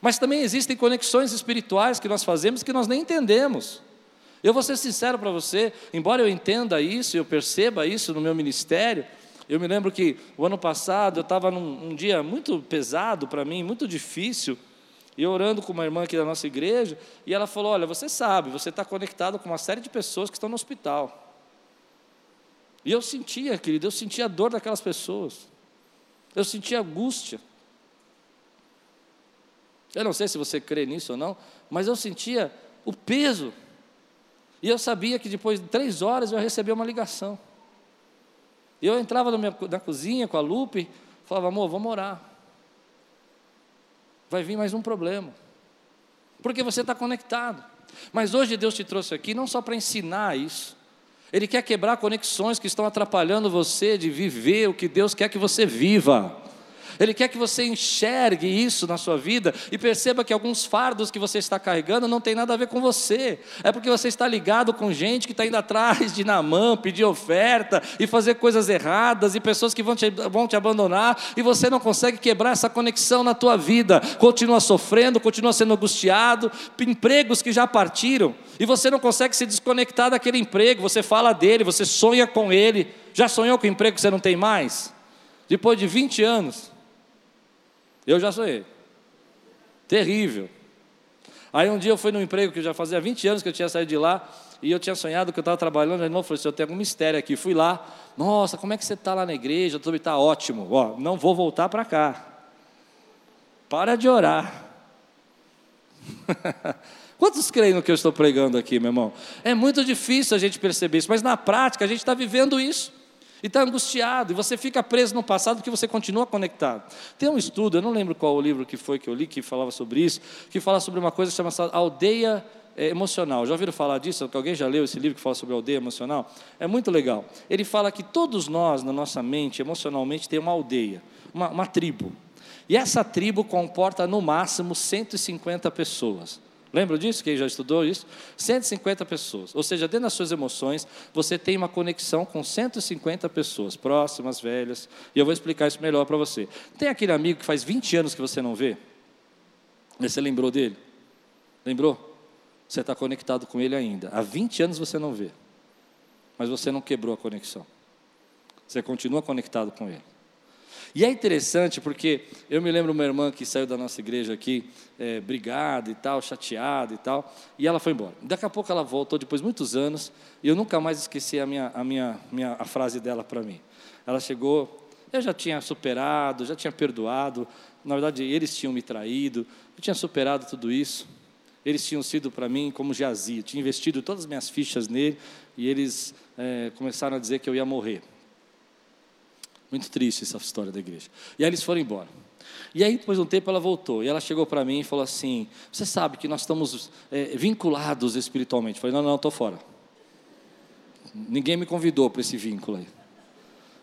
mas também existem conexões espirituais que nós fazemos que nós nem entendemos. Eu vou ser sincero para você, embora eu entenda isso, eu perceba isso no meu ministério, eu me lembro que o ano passado eu estava num um dia muito pesado para mim, muito difícil, e orando com uma irmã aqui da nossa igreja, e ela falou: Olha, você sabe, você está conectado com uma série de pessoas que estão no hospital. E eu sentia, querido, eu sentia a dor daquelas pessoas, eu sentia angústia. Eu não sei se você crê nisso ou não, mas eu sentia o peso e eu sabia que depois de três horas eu recebia uma ligação. Eu entrava na, minha, na cozinha com a Lupe, falava, amor, vamos orar. Vai vir mais um problema. Porque você está conectado. Mas hoje Deus te trouxe aqui não só para ensinar isso. Ele quer quebrar conexões que estão atrapalhando você de viver o que Deus quer que você viva. Ele quer que você enxergue isso na sua vida e perceba que alguns fardos que você está carregando não tem nada a ver com você. É porque você está ligado com gente que está indo atrás de Namã, pedir oferta e fazer coisas erradas e pessoas que vão te, vão te abandonar e você não consegue quebrar essa conexão na tua vida. Continua sofrendo, continua sendo angustiado, empregos que já partiram e você não consegue se desconectar daquele emprego. Você fala dele, você sonha com ele. Já sonhou com o emprego que você não tem mais? Depois de 20 anos. Eu já sonhei. Terrível. Aí um dia eu fui num emprego que já fazia 20 anos que eu tinha saído de lá, e eu tinha sonhado que eu estava trabalhando, de novo, falei assim, eu tenho algum mistério aqui. Fui lá, nossa, como é que você está lá na igreja? Tudo está ótimo. Ó, não vou voltar para cá. Para de orar. Quantos creem no que eu estou pregando aqui, meu irmão? É muito difícil a gente perceber isso, mas na prática a gente está vivendo isso. E está angustiado, e você fica preso no passado porque você continua conectado. Tem um estudo, eu não lembro qual o livro que foi que eu li, que falava sobre isso, que fala sobre uma coisa chamada aldeia é, emocional. Já ouviram falar disso? Alguém já leu esse livro que fala sobre aldeia emocional? É muito legal. Ele fala que todos nós, na nossa mente, emocionalmente, tem uma aldeia, uma, uma tribo. E essa tribo comporta no máximo 150 pessoas. Lembra disso? Quem já estudou isso? 150 pessoas. Ou seja, dentro das suas emoções, você tem uma conexão com 150 pessoas, próximas, velhas. E eu vou explicar isso melhor para você. Tem aquele amigo que faz 20 anos que você não vê? Você lembrou dele? Lembrou? Você está conectado com ele ainda. Há 20 anos você não vê. Mas você não quebrou a conexão. Você continua conectado com ele. E é interessante porque eu me lembro uma irmã que saiu da nossa igreja aqui, é, brigada e tal, chateada e tal, e ela foi embora. Daqui a pouco ela voltou depois de muitos anos, e eu nunca mais esqueci a minha, a minha, minha a frase dela para mim. Ela chegou, eu já tinha superado, já tinha perdoado, na verdade eles tinham me traído, eu tinha superado tudo isso. Eles tinham sido para mim como jazia, tinha investido todas as minhas fichas nele, e eles é, começaram a dizer que eu ia morrer. Muito triste essa história da igreja. E aí eles foram embora. E aí, depois de um tempo, ela voltou. E ela chegou para mim e falou assim: Você sabe que nós estamos é, vinculados espiritualmente. Eu falei: Não, não, estou fora. Ninguém me convidou para esse vínculo aí.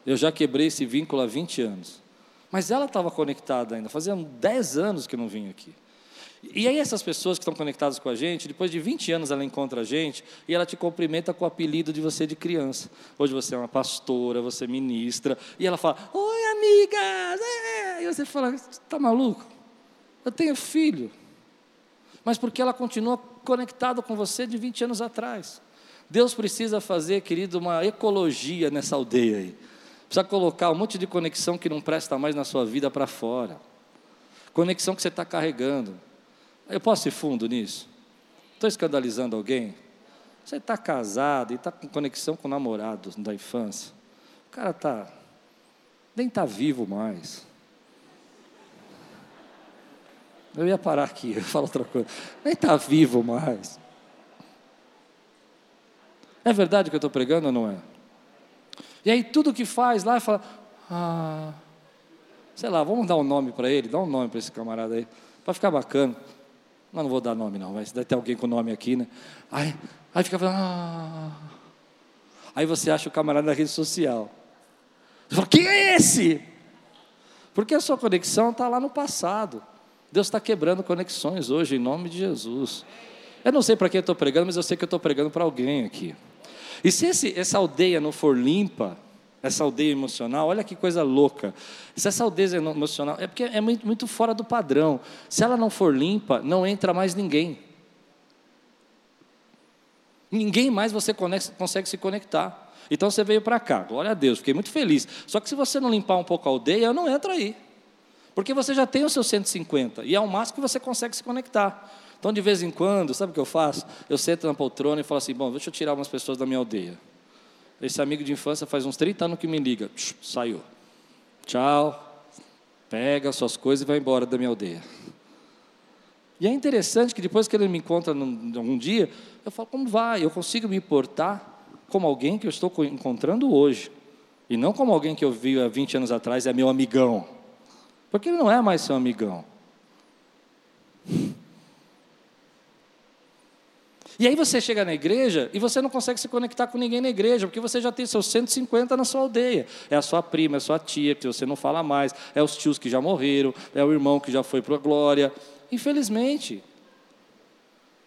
Eu já quebrei esse vínculo há 20 anos. Mas ela estava conectada ainda. Fazia 10 anos que não vinha aqui. E aí essas pessoas que estão conectadas com a gente, depois de 20 anos ela encontra a gente e ela te cumprimenta com o apelido de você de criança. Hoje você é uma pastora, você ministra, e ela fala, oi amigas, é. e você fala, está maluco? Eu tenho filho. Mas porque ela continua conectada com você de 20 anos atrás. Deus precisa fazer, querido, uma ecologia nessa aldeia aí. Precisa colocar um monte de conexão que não presta mais na sua vida para fora. Conexão que você está carregando. Eu posso ir fundo nisso? Estou escandalizando alguém? Você está casado e está com conexão com o namorado da infância. O cara está. Nem está vivo mais. Eu ia parar aqui, eu falo outra coisa. Nem está vivo mais. É verdade que eu estou pregando ou não é? E aí tudo que faz lá, fala, ah, sei lá, vamos dar um nome para ele, dá um nome para esse camarada aí, para ficar bacana. Não, não vou dar nome não, mas deve ter alguém com nome aqui, né? Aí, aí fica falando, ah. Aí você acha o camarada na rede social. Você fala, quem é esse? Porque a sua conexão está lá no passado. Deus está quebrando conexões hoje, em nome de Jesus. Eu não sei para quem eu estou pregando, mas eu sei que eu estou pregando para alguém aqui. E se esse, essa aldeia não for limpa, essa aldeia emocional, olha que coisa louca. Se essa aldeia emocional, é porque é muito, muito fora do padrão. Se ela não for limpa, não entra mais ninguém. Ninguém mais você consegue se conectar. Então você veio para cá, glória a Deus, fiquei muito feliz. Só que se você não limpar um pouco a aldeia, eu não entro aí. Porque você já tem os seus 150 e é o máximo que você consegue se conectar. Então, de vez em quando, sabe o que eu faço? Eu sento na poltrona e falo assim: bom, deixa eu tirar umas pessoas da minha aldeia. Esse amigo de infância faz uns 30 anos que me liga. Saiu. Tchau. Pega suas coisas e vai embora da minha aldeia. E é interessante que depois que ele me encontra num, dia, eu falo, como vai? Eu consigo me importar como alguém que eu estou encontrando hoje. E não como alguém que eu vi há 20 anos atrás, é meu amigão. Porque ele não é mais seu amigão. E aí você chega na igreja e você não consegue se conectar com ninguém na igreja, porque você já tem seus 150 na sua aldeia. É a sua prima, é a sua tia, que você não fala mais, é os tios que já morreram, é o irmão que já foi para a glória. Infelizmente.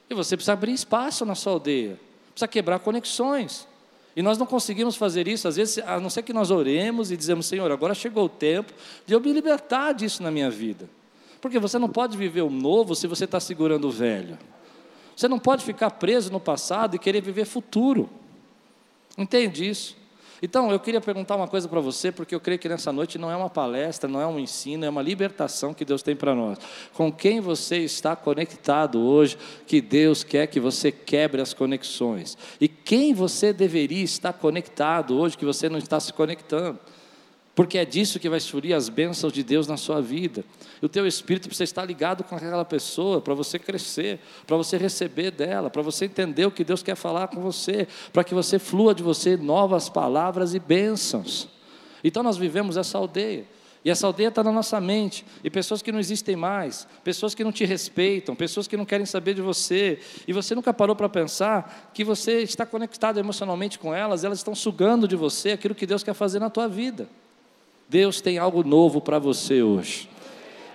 E você precisa abrir espaço na sua aldeia, precisa quebrar conexões. E nós não conseguimos fazer isso, às vezes, a não ser que nós oremos e dizemos, Senhor, agora chegou o tempo de eu me libertar disso na minha vida. Porque você não pode viver o novo se você está segurando o velho. Você não pode ficar preso no passado e querer viver futuro. Entende isso? Então, eu queria perguntar uma coisa para você, porque eu creio que nessa noite não é uma palestra, não é um ensino, é uma libertação que Deus tem para nós. Com quem você está conectado hoje, que Deus quer que você quebre as conexões. E quem você deveria estar conectado hoje, que você não está se conectando. Porque é disso que vai surgir as bênçãos de Deus na sua vida. O teu espírito precisa estar ligado com aquela pessoa para você crescer, para você receber dela, para você entender o que Deus quer falar com você, para que você flua de você novas palavras e bênçãos. Então nós vivemos essa aldeia. E essa aldeia está na nossa mente. E pessoas que não existem mais, pessoas que não te respeitam, pessoas que não querem saber de você. E você nunca parou para pensar que você está conectado emocionalmente com elas, elas estão sugando de você aquilo que Deus quer fazer na tua vida. Deus tem algo novo para você hoje.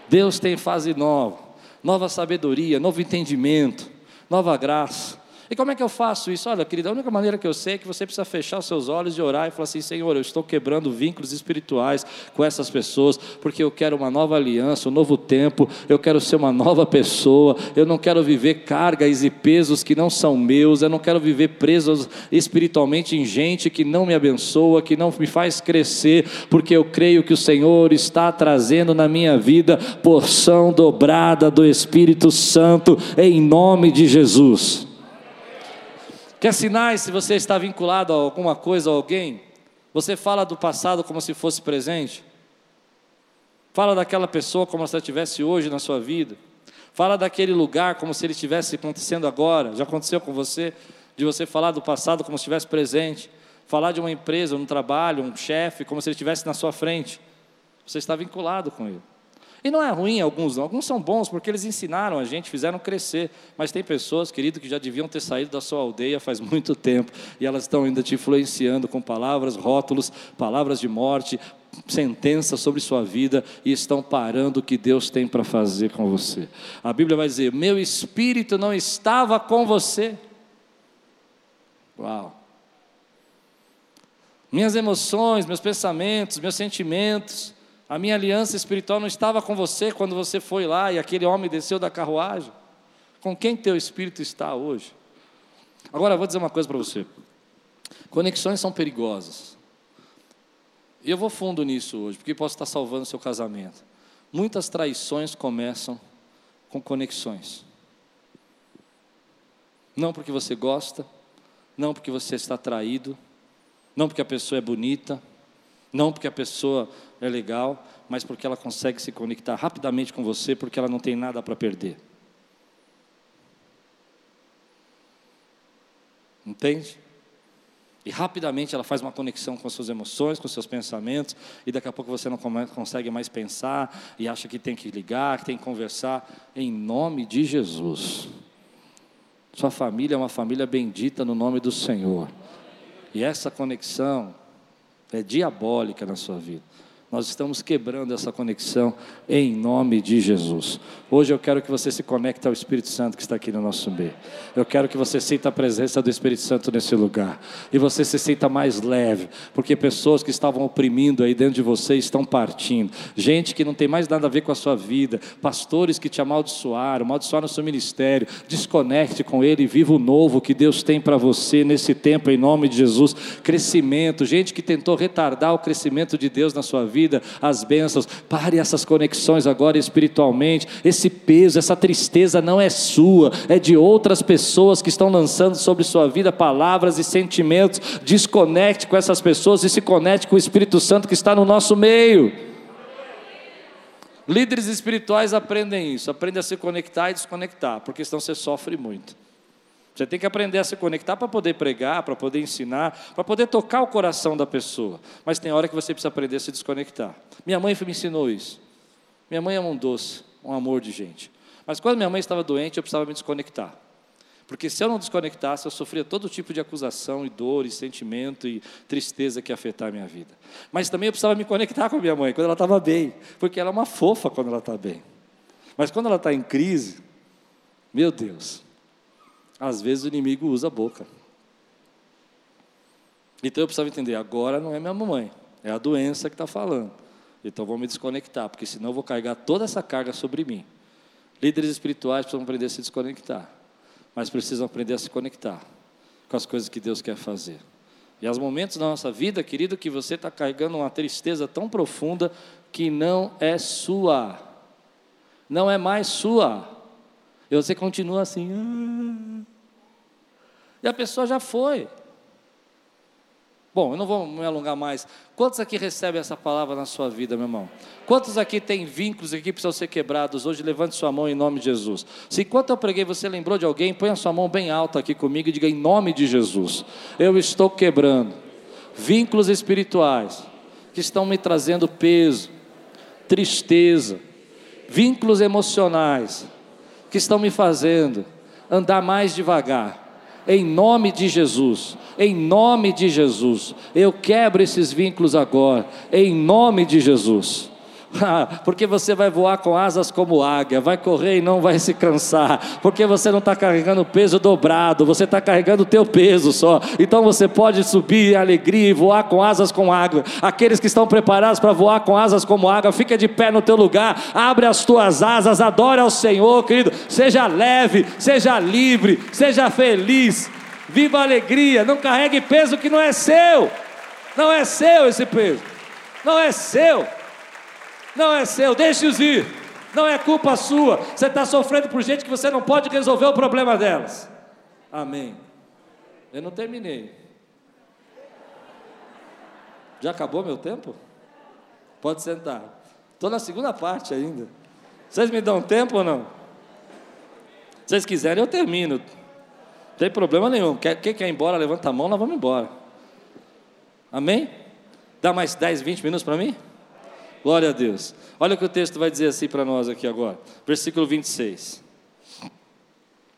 Deus tem fase nova, nova sabedoria, novo entendimento, nova graça. E como é que eu faço isso? Olha, querida, a única maneira que eu sei é que você precisa fechar os seus olhos e orar e falar assim: Senhor, eu estou quebrando vínculos espirituais com essas pessoas, porque eu quero uma nova aliança, um novo tempo, eu quero ser uma nova pessoa, eu não quero viver cargas e pesos que não são meus, eu não quero viver preso espiritualmente em gente que não me abençoa, que não me faz crescer, porque eu creio que o Senhor está trazendo na minha vida porção dobrada do Espírito Santo, em nome de Jesus. Quer sinais se você está vinculado a alguma coisa ou alguém? Você fala do passado como se fosse presente? Fala daquela pessoa como se ela estivesse hoje na sua vida? Fala daquele lugar como se ele estivesse acontecendo agora? Já aconteceu com você? De você falar do passado como se estivesse presente? Falar de uma empresa, um trabalho, um chefe, como se ele estivesse na sua frente? Você está vinculado com ele. E não é ruim alguns, não. alguns são bons porque eles ensinaram a gente, fizeram crescer. Mas tem pessoas, querido, que já deviam ter saído da sua aldeia faz muito tempo e elas estão ainda te influenciando com palavras, rótulos, palavras de morte, sentenças sobre sua vida e estão parando o que Deus tem para fazer com você. A Bíblia vai dizer: Meu espírito não estava com você. Uau! Minhas emoções, meus pensamentos, meus sentimentos, a minha aliança espiritual não estava com você quando você foi lá e aquele homem desceu da carruagem. Com quem teu espírito está hoje? Agora, eu vou dizer uma coisa para você. Conexões são perigosas. E eu vou fundo nisso hoje, porque posso estar salvando seu casamento. Muitas traições começam com conexões. Não porque você gosta, não porque você está traído, não porque a pessoa é bonita, não porque a pessoa é legal, mas porque ela consegue se conectar rapidamente com você, porque ela não tem nada para perder. Entende? E rapidamente ela faz uma conexão com as suas emoções, com os seus pensamentos, e daqui a pouco você não consegue mais pensar e acha que tem que ligar, que tem que conversar. Em nome de Jesus. Sua família é uma família bendita no nome do Senhor. E essa conexão é diabólica na sua vida. Nós estamos quebrando essa conexão em nome de Jesus. Hoje eu quero que você se conecte ao Espírito Santo que está aqui no nosso meio. Eu quero que você sinta a presença do Espírito Santo nesse lugar. E você se sinta mais leve, porque pessoas que estavam oprimindo aí dentro de você estão partindo. Gente que não tem mais nada a ver com a sua vida. Pastores que te amaldiçoaram, amaldiçoaram o seu ministério. Desconecte com ele e viva o novo que Deus tem para você nesse tempo em nome de Jesus. Crescimento. Gente que tentou retardar o crescimento de Deus na sua vida vida, as bênçãos. Pare essas conexões agora espiritualmente. Esse peso, essa tristeza não é sua, é de outras pessoas que estão lançando sobre sua vida palavras e sentimentos. Desconecte com essas pessoas e se conecte com o Espírito Santo que está no nosso meio. Líderes espirituais aprendem isso, aprendem a se conectar e desconectar, porque senão você sofre muito. Você tem que aprender a se conectar para poder pregar, para poder ensinar, para poder tocar o coração da pessoa. Mas tem hora que você precisa aprender a se desconectar. Minha mãe me ensinou isso. Minha mãe é um doce, um amor de gente. Mas quando minha mãe estava doente, eu precisava me desconectar. Porque se eu não desconectasse, eu sofria todo tipo de acusação e dor e sentimento e tristeza que ia afetar a minha vida. Mas também eu precisava me conectar com a minha mãe quando ela estava bem, porque ela é uma fofa quando ela está bem. Mas quando ela está em crise, meu Deus, às vezes o inimigo usa a boca. Então eu precisava entender, agora não é minha mamãe, é a doença que está falando. Então vou me desconectar, porque senão eu vou carregar toda essa carga sobre mim. Líderes espirituais precisam aprender a se desconectar, mas precisam aprender a se conectar com as coisas que Deus quer fazer. E há momentos da nossa vida, querido, que você está carregando uma tristeza tão profunda que não é sua, não é mais sua. E você continua assim. Ah, e a pessoa já foi. Bom, eu não vou me alongar mais. Quantos aqui recebem essa palavra na sua vida, meu irmão? Quantos aqui têm vínculos aqui que precisam ser quebrados hoje? Levante sua mão em nome de Jesus. Se enquanto eu preguei você lembrou de alguém, põe a sua mão bem alta aqui comigo e diga em nome de Jesus. Eu estou quebrando vínculos espirituais que estão me trazendo peso, tristeza, vínculos emocionais que estão me fazendo andar mais devagar em nome de Jesus, em nome de Jesus, eu quebro esses vínculos agora, em nome de Jesus. porque você vai voar com asas como águia, vai correr e não vai se cansar, porque você não está carregando peso dobrado, você está carregando o teu peso só. Então você pode subir em alegria e voar com asas como águia. Aqueles que estão preparados para voar com asas como águia, fica de pé no teu lugar, abre as tuas asas, adore ao Senhor, querido. Seja leve, seja livre, seja feliz, viva a alegria, não carregue peso que não é seu. Não é seu esse peso. Não é seu não é seu, deixe-os ir. Não é culpa sua. Você está sofrendo por gente que você não pode resolver o problema delas. Amém. Eu não terminei. Já acabou meu tempo? Pode sentar. Estou na segunda parte ainda. Vocês me dão tempo ou não? Se vocês quiserem, eu termino. Não tem problema nenhum. Quem quer ir embora, levanta a mão, nós vamos embora. Amém? Dá mais 10, 20 minutos para mim? Glória a Deus. Olha o que o texto vai dizer assim para nós aqui agora. Versículo 26.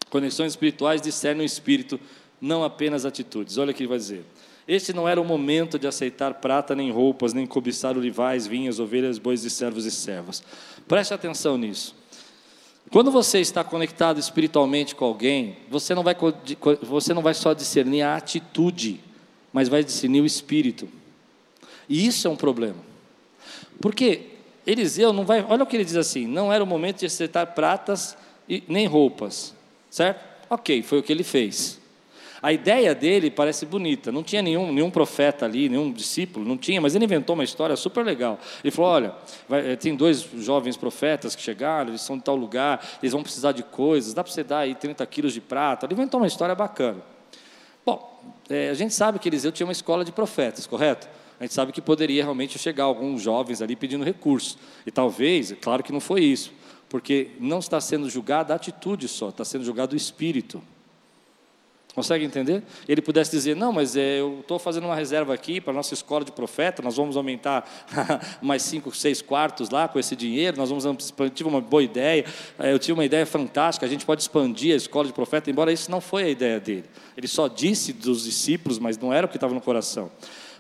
Conexões espirituais discernem o espírito, não apenas atitudes. Olha o que ele vai dizer. Este não era o momento de aceitar prata nem roupas, nem cobiçar olivais, vinhas, ovelhas, bois e servos e servas. Preste atenção nisso. Quando você está conectado espiritualmente com alguém, você não vai, você não vai só discernir a atitude, mas vai discernir o espírito. E isso é um problema. Porque Eliseu não vai, olha o que ele diz assim: não era o momento de acertar pratas e nem roupas, certo? Ok, foi o que ele fez. A ideia dele parece bonita, não tinha nenhum, nenhum profeta ali, nenhum discípulo, não tinha, mas ele inventou uma história super legal. Ele falou: olha, vai, eh, tem dois jovens profetas que chegaram, eles são de tal lugar, eles vão precisar de coisas, dá para você dar aí 30 quilos de prata. Ele inventou uma história bacana. Bom, é, a gente sabe que Eliseu tinha uma escola de profetas, correto? A gente sabe que poderia realmente chegar alguns jovens ali pedindo recurso. E talvez, é claro que não foi isso, porque não está sendo julgada a atitude só, está sendo julgado o espírito. Consegue entender? Ele pudesse dizer: Não, mas é, eu estou fazendo uma reserva aqui para a nossa escola de profeta, nós vamos aumentar mais cinco, seis quartos lá com esse dinheiro, nós vamos expandir. Tive uma boa ideia, é, eu tive uma ideia fantástica, a gente pode expandir a escola de profeta, embora isso não foi a ideia dele. Ele só disse dos discípulos, mas não era o que estava no coração.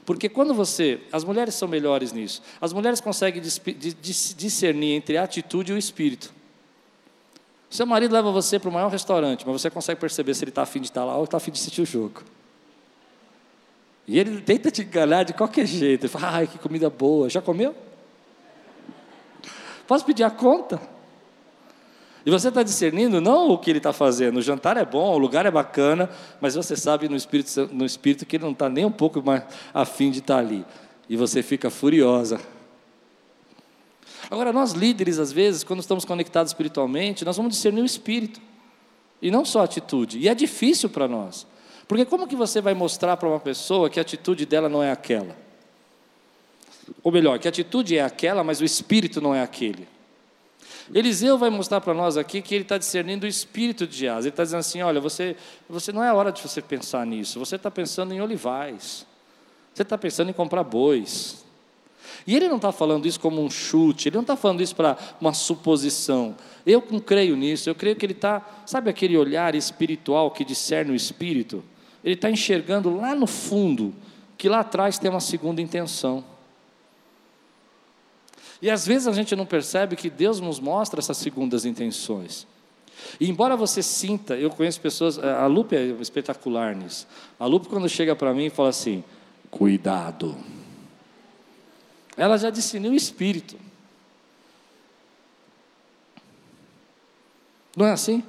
Porque quando você. As mulheres são melhores nisso. As mulheres conseguem discernir entre a atitude e o espírito. Seu marido leva você para o maior restaurante, mas você consegue perceber se ele está afim de estar lá ou está afim de assistir o jogo. E ele tenta te enganar de qualquer jeito. Ele fala, ai, que comida boa. Já comeu? Posso pedir a conta? E você está discernindo não o que ele está fazendo. O jantar é bom, o lugar é bacana, mas você sabe no espírito, no espírito que ele não está nem um pouco mais afim de estar tá ali. E você fica furiosa. Agora, nós líderes, às vezes, quando estamos conectados espiritualmente, nós vamos discernir o espírito. E não só a atitude. E é difícil para nós. Porque como que você vai mostrar para uma pessoa que a atitude dela não é aquela? Ou melhor, que a atitude é aquela, mas o espírito não é aquele. Eliseu vai mostrar para nós aqui que ele está discernindo o espírito de Geás. Ele está dizendo assim: olha, você, você não é hora de você pensar nisso. Você está pensando em olivais. Você está pensando em comprar bois. E ele não está falando isso como um chute, ele não está falando isso para uma suposição. Eu não creio nisso, eu creio que ele está, sabe aquele olhar espiritual que discerne o espírito? Ele está enxergando lá no fundo que lá atrás tem uma segunda intenção. E às vezes a gente não percebe que Deus nos mostra essas segundas intenções. E embora você sinta, eu conheço pessoas, a Lupe é espetacular nisso. A Lupe, quando chega para mim fala assim: cuidado. Ela já discerniu o espírito. Não é assim?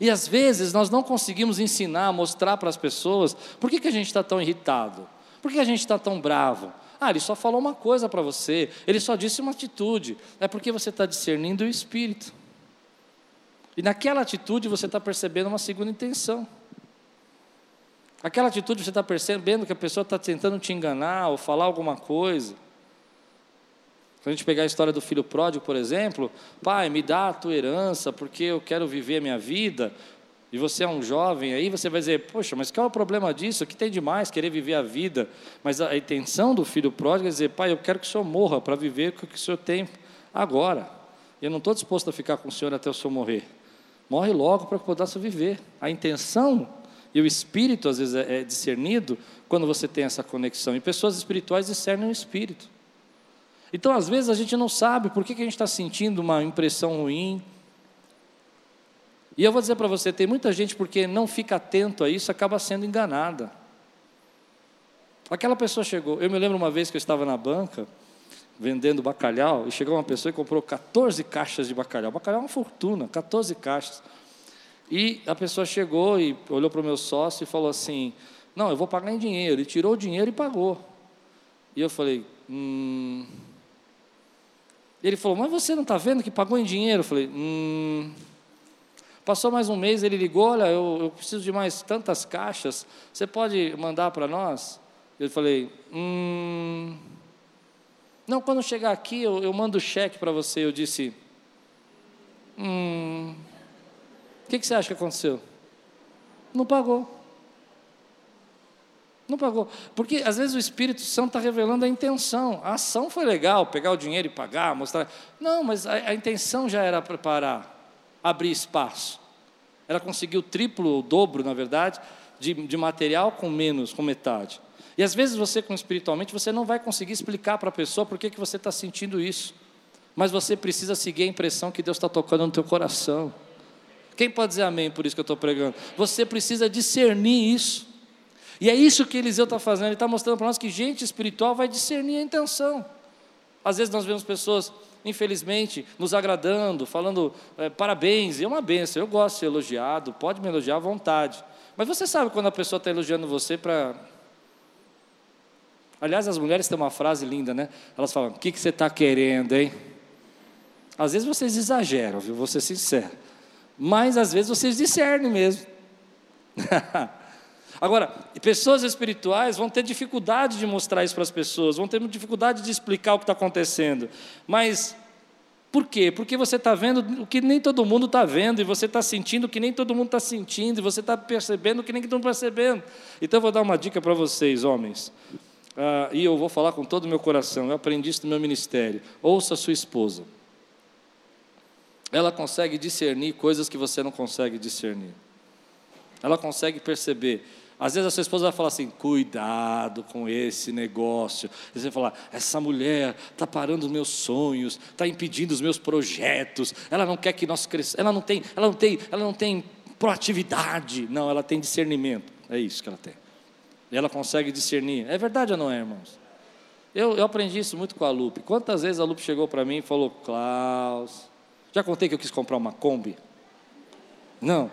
E às vezes nós não conseguimos ensinar, mostrar para as pessoas por que, que a gente está tão irritado, por que a gente está tão bravo, ah, ele só falou uma coisa para você, ele só disse uma atitude. É porque você está discernindo o espírito. E naquela atitude você está percebendo uma segunda intenção. Aquela atitude você está percebendo que a pessoa está tentando te enganar ou falar alguma coisa. Se a gente pegar a história do filho pródigo, por exemplo, pai, me dá a tua herança porque eu quero viver a minha vida. E você é um jovem, aí você vai dizer, poxa, mas qual é o problema disso? O que tem de mais querer viver a vida? Mas a intenção do filho pródigo é dizer, pai, eu quero que o senhor morra para viver o que o senhor tem agora. Eu não estou disposto a ficar com o senhor até o senhor morrer. Morre logo para que possa viver. A intenção e o espírito, às vezes, é, é discernido quando você tem essa conexão. E pessoas espirituais discernem o espírito. Então, às vezes, a gente não sabe por que, que a gente está sentindo uma impressão ruim. E eu vou dizer para você: tem muita gente, porque não fica atento a isso, acaba sendo enganada. Aquela pessoa chegou. Eu me lembro uma vez que eu estava na banca, vendendo bacalhau, e chegou uma pessoa e comprou 14 caixas de bacalhau. Bacalhau é uma fortuna, 14 caixas. E a pessoa chegou e olhou para o meu sócio e falou assim: Não, eu vou pagar em dinheiro. Ele tirou o dinheiro e pagou. E eu falei: Hum. Ele falou: Mas você não está vendo que pagou em dinheiro? Eu falei: Hum. Passou mais um mês, ele ligou: Olha, eu, eu preciso de mais tantas caixas. Você pode mandar para nós? Eu falei: Hum. Não, quando chegar aqui eu, eu mando o cheque para você. Eu disse: Hum que, que você acha que aconteceu? Não pagou. Não pagou. Porque às vezes o Espírito Santo está revelando a intenção. A ação foi legal, pegar o dinheiro e pagar, mostrar. Não, mas a, a intenção já era preparar, abrir espaço. Ela conseguiu o triplo ou dobro, na verdade, de, de material com menos, com metade. E às vezes você, com espiritualmente, você não vai conseguir explicar para a pessoa por que, que você está sentindo isso. Mas você precisa seguir a impressão que Deus está tocando no teu coração. Quem pode dizer amém por isso que eu estou pregando? Você precisa discernir isso. E é isso que Eliseu está fazendo, ele está mostrando para nós que gente espiritual vai discernir a intenção. Às vezes nós vemos pessoas, infelizmente, nos agradando, falando é, parabéns, é uma benção, eu gosto de ser elogiado, pode me elogiar à vontade. Mas você sabe quando a pessoa está elogiando você para. Aliás, as mulheres têm uma frase linda, né? Elas falam: O que, que você está querendo, hein? Às vezes vocês exageram, viu? Vou ser sincero mas às vezes vocês discernem mesmo. Agora, pessoas espirituais vão ter dificuldade de mostrar isso para as pessoas, vão ter dificuldade de explicar o que está acontecendo. Mas por quê? Porque você está vendo o que nem todo mundo está vendo, e você está sentindo o que nem todo mundo está sentindo, e você está percebendo o que nem todo mundo está percebendo. Então eu vou dar uma dica para vocês, homens. Ah, e eu vou falar com todo o meu coração, eu aprendi isso no meu ministério. Ouça a sua esposa ela consegue discernir coisas que você não consegue discernir. Ela consegue perceber. Às vezes a sua esposa vai falar assim: cuidado com esse negócio. E você vai falar: essa mulher está parando os meus sonhos, está impedindo os meus projetos. Ela não quer que nós cresçamos. Ela não tem, ela não tem, ela não tem proatividade. Não, ela tem discernimento. É isso que ela tem. E ela consegue discernir. É verdade ou não é, irmãos? Eu, eu aprendi isso muito com a Lupe. Quantas vezes a Lupe chegou para mim e falou: Klaus, já contei que eu quis comprar uma Kombi? Não.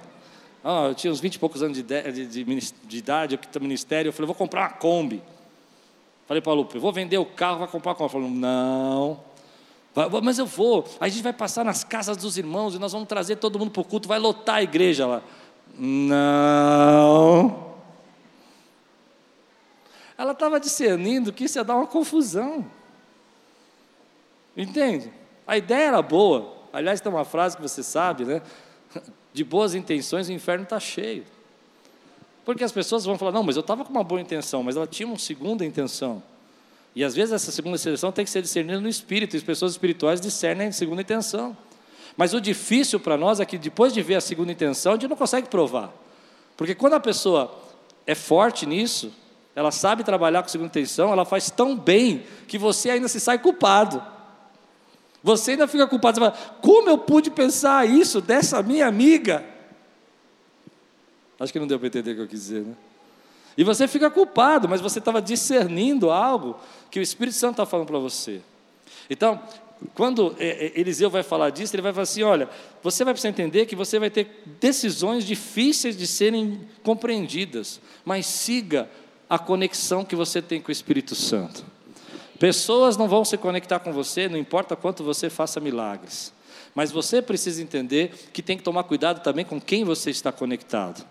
Ah, eu tinha uns 20 e poucos anos de, de, de, de idade, eu ministério, eu falei, vou comprar uma Kombi. Falei para a Lupe, vou vender o carro, vai comprar uma Kombi. Falou, não. Mas eu vou. A gente vai passar nas casas dos irmãos e nós vamos trazer todo mundo para o culto, vai lotar a igreja lá. Não. Ela estava discernindo que isso ia dar uma confusão. Entende? A ideia era boa, Aliás, tem uma frase que você sabe, né? De boas intenções o inferno está cheio. Porque as pessoas vão falar, não, mas eu estava com uma boa intenção, mas ela tinha uma segunda intenção. E às vezes essa segunda intenção tem que ser discernida no espírito, e as pessoas espirituais discernem a segunda intenção. Mas o difícil para nós é que depois de ver a segunda intenção, a gente não consegue provar. Porque quando a pessoa é forte nisso, ela sabe trabalhar com a segunda intenção, ela faz tão bem que você ainda se sai culpado. Você ainda fica culpado, você fala, como eu pude pensar isso dessa minha amiga? Acho que não deu para entender o que eu quis dizer, né? E você fica culpado, mas você estava discernindo algo que o Espírito Santo está falando para você. Então, quando é, é, Eliseu vai falar disso, ele vai falar assim: olha, você vai precisar entender que você vai ter decisões difíceis de serem compreendidas, mas siga a conexão que você tem com o Espírito Santo. Pessoas não vão se conectar com você, não importa quanto você faça milagres. Mas você precisa entender que tem que tomar cuidado também com quem você está conectado.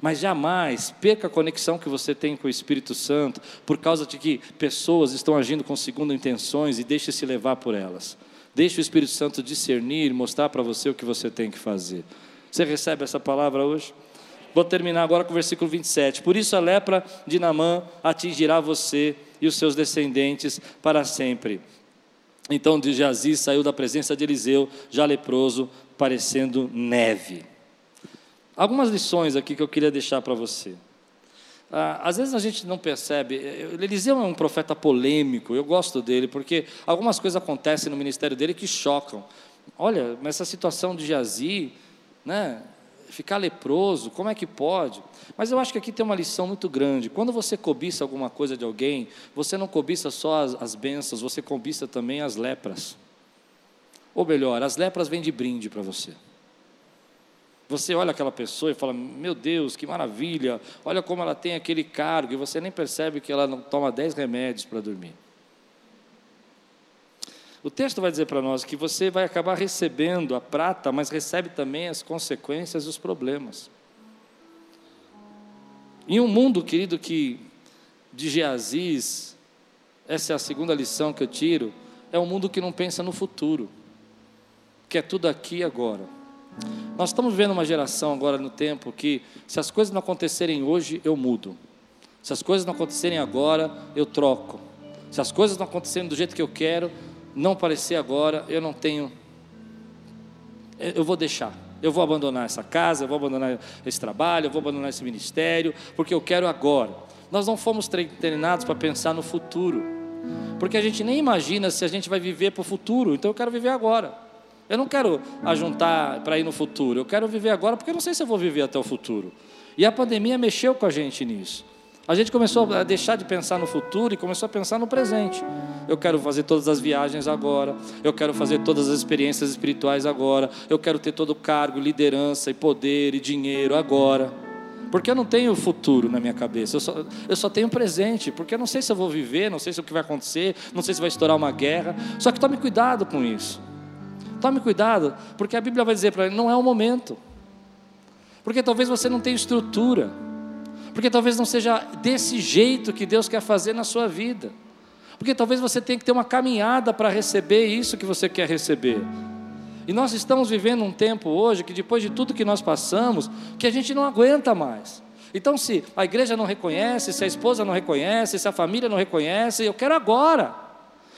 Mas jamais perca a conexão que você tem com o Espírito Santo por causa de que pessoas estão agindo com segundo intenções e deixe-se levar por elas. Deixe o Espírito Santo discernir mostrar para você o que você tem que fazer. Você recebe essa palavra hoje? Vou terminar agora com o versículo 27. Por isso a lepra de Namã atingirá você e os seus descendentes para sempre. Então de Jaziz saiu da presença de Eliseu, já leproso, parecendo neve. Algumas lições aqui que eu queria deixar para você. Ah, às vezes a gente não percebe. Eliseu é um profeta polêmico, eu gosto dele, porque algumas coisas acontecem no ministério dele que chocam. Olha, essa situação de Jazi, né, ficar leproso, como é que pode? Mas eu acho que aqui tem uma lição muito grande. Quando você cobiça alguma coisa de alguém, você não cobiça só as, as bênçãos, você cobiça também as lepras. Ou melhor, as lepras vêm de brinde para você. Você olha aquela pessoa e fala: Meu Deus, que maravilha, olha como ela tem aquele cargo, e você nem percebe que ela não toma dez remédios para dormir. O texto vai dizer para nós que você vai acabar recebendo a prata, mas recebe também as consequências e os problemas. Em um mundo, querido, que de Geaziz, essa é a segunda lição que eu tiro, é um mundo que não pensa no futuro, que é tudo aqui e agora. Nós estamos vendo uma geração agora no tempo que, se as coisas não acontecerem hoje, eu mudo. Se as coisas não acontecerem agora, eu troco. Se as coisas não acontecerem do jeito que eu quero, não parecer agora, eu não tenho. Eu vou deixar. Eu vou abandonar essa casa, eu vou abandonar esse trabalho, eu vou abandonar esse ministério, porque eu quero agora. Nós não fomos treinados para pensar no futuro, porque a gente nem imagina se a gente vai viver para o futuro, então eu quero viver agora. Eu não quero ajuntar para ir no futuro, eu quero viver agora, porque eu não sei se eu vou viver até o futuro. E a pandemia mexeu com a gente nisso. A gente começou a deixar de pensar no futuro e começou a pensar no presente. Eu quero fazer todas as viagens agora, eu quero fazer todas as experiências espirituais agora, eu quero ter todo o cargo, liderança e poder e dinheiro agora. Porque eu não tenho futuro na minha cabeça, eu só, eu só tenho presente, porque eu não sei se eu vou viver, não sei se o que vai acontecer, não sei se vai estourar uma guerra. Só que tome cuidado com isso. Tome cuidado, porque a Bíblia vai dizer para ele: não é o momento. Porque talvez você não tenha estrutura. Porque talvez não seja desse jeito que Deus quer fazer na sua vida. Porque talvez você tenha que ter uma caminhada para receber isso que você quer receber. E nós estamos vivendo um tempo hoje que depois de tudo que nós passamos, que a gente não aguenta mais. Então, se a igreja não reconhece, se a esposa não reconhece, se a família não reconhece, eu quero agora.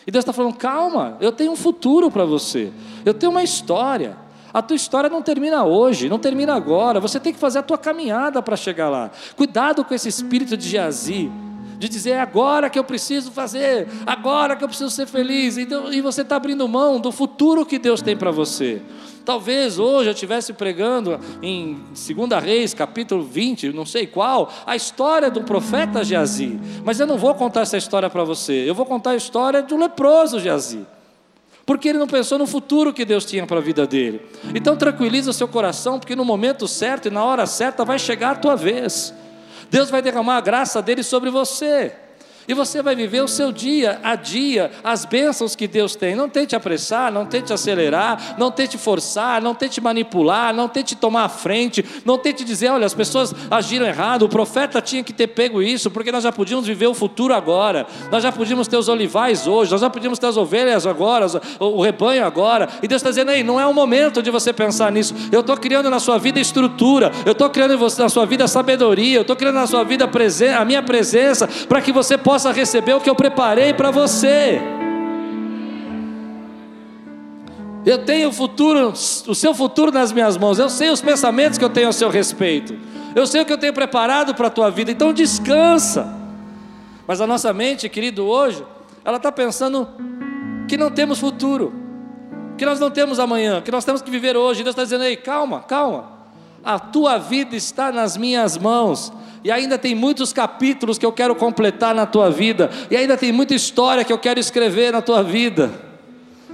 E Deus está falando: calma, eu tenho um futuro para você, eu tenho uma história. A tua história não termina hoje, não termina agora. Você tem que fazer a tua caminhada para chegar lá. Cuidado com esse espírito de Jazi, de dizer é agora que eu preciso fazer, agora que eu preciso ser feliz. Então, e você está abrindo mão do futuro que Deus tem para você. Talvez hoje eu estivesse pregando em 2 Reis, capítulo 20, não sei qual, a história do profeta Geazi. Mas eu não vou contar essa história para você. Eu vou contar a história do leproso Geazi. Porque ele não pensou no futuro que Deus tinha para a vida dele. Então tranquiliza seu coração, porque no momento certo e na hora certa vai chegar a tua vez. Deus vai derramar a graça dele sobre você. E você vai viver o seu dia a dia, as bênçãos que Deus tem. Não tente apressar, não tente acelerar, não tente forçar, não tente manipular, não tente tomar a frente, não tente dizer, olha, as pessoas agiram errado, o profeta tinha que ter pego isso, porque nós já podíamos viver o futuro agora, nós já podíamos ter os olivais hoje, nós já podíamos ter as ovelhas agora, o rebanho agora. E Deus está dizendo, aí, não é o momento de você pensar nisso. Eu estou criando na sua vida estrutura, eu estou criando na sua vida sabedoria, eu estou criando na sua vida a minha presença, para que você possa possa receber o que eu preparei para você. Eu tenho o futuro, o seu futuro nas minhas mãos. Eu sei os pensamentos que eu tenho a seu respeito. Eu sei o que eu tenho preparado para a tua vida. Então descansa. Mas a nossa mente, querido, hoje, ela está pensando que não temos futuro, que nós não temos amanhã, que nós temos que viver hoje. Deus está dizendo: ei, calma, calma. A tua vida está nas minhas mãos e ainda tem muitos capítulos que eu quero completar na tua vida, e ainda tem muita história que eu quero escrever na tua vida.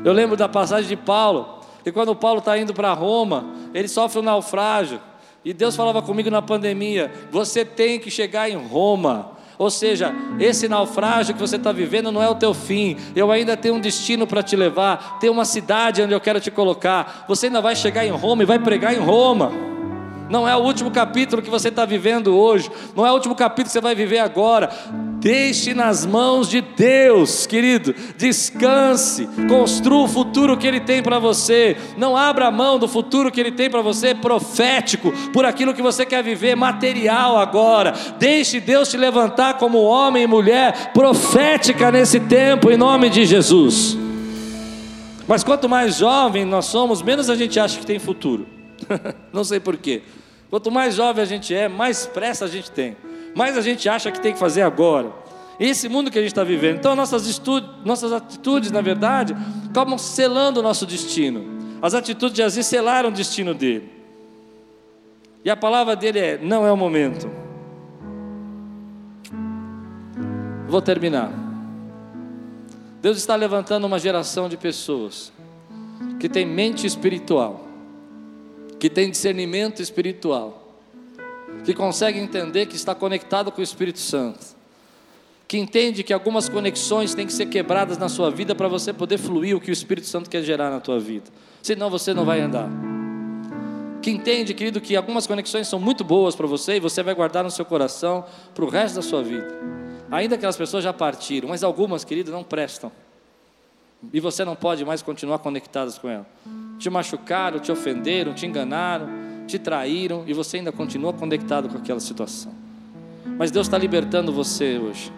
Eu lembro da passagem de Paulo, que quando Paulo está indo para Roma, ele sofre um naufrágio, e Deus falava comigo na pandemia: você tem que chegar em Roma. Ou seja, esse naufrágio que você está vivendo não é o teu fim. Eu ainda tenho um destino para te levar, tem uma cidade onde eu quero te colocar. Você ainda vai chegar em Roma e vai pregar em Roma não é o último capítulo que você está vivendo hoje, não é o último capítulo que você vai viver agora. Deixe nas mãos de Deus, querido, descanse, construa o futuro que Ele tem para você. Não abra mão do futuro que Ele tem para você, profético, por aquilo que você quer viver, material agora. Deixe Deus te levantar como homem e mulher profética nesse tempo, em nome de Jesus. Mas quanto mais jovem nós somos, menos a gente acha que tem futuro. Não sei porquê. Quanto mais jovem a gente é, mais pressa a gente tem, mais a gente acha que tem que fazer agora. Esse mundo que a gente está vivendo. Então, nossas, nossas atitudes, na verdade, acabam selando o nosso destino. As atitudes de Aziz selaram o destino dele. E a palavra dele é: não é o momento. Vou terminar. Deus está levantando uma geração de pessoas que tem mente espiritual que tem discernimento espiritual, que consegue entender que está conectado com o Espírito Santo, que entende que algumas conexões têm que ser quebradas na sua vida para você poder fluir o que o Espírito Santo quer gerar na tua vida, senão você não vai andar. Que entende, querido, que algumas conexões são muito boas para você e você vai guardar no seu coração para o resto da sua vida. Ainda que as pessoas já partiram, mas algumas, querido, não prestam. E você não pode mais continuar conectadas com ela. Te machucaram, te ofenderam, te enganaram, te traíram e você ainda continua conectado com aquela situação. Mas Deus está libertando você hoje.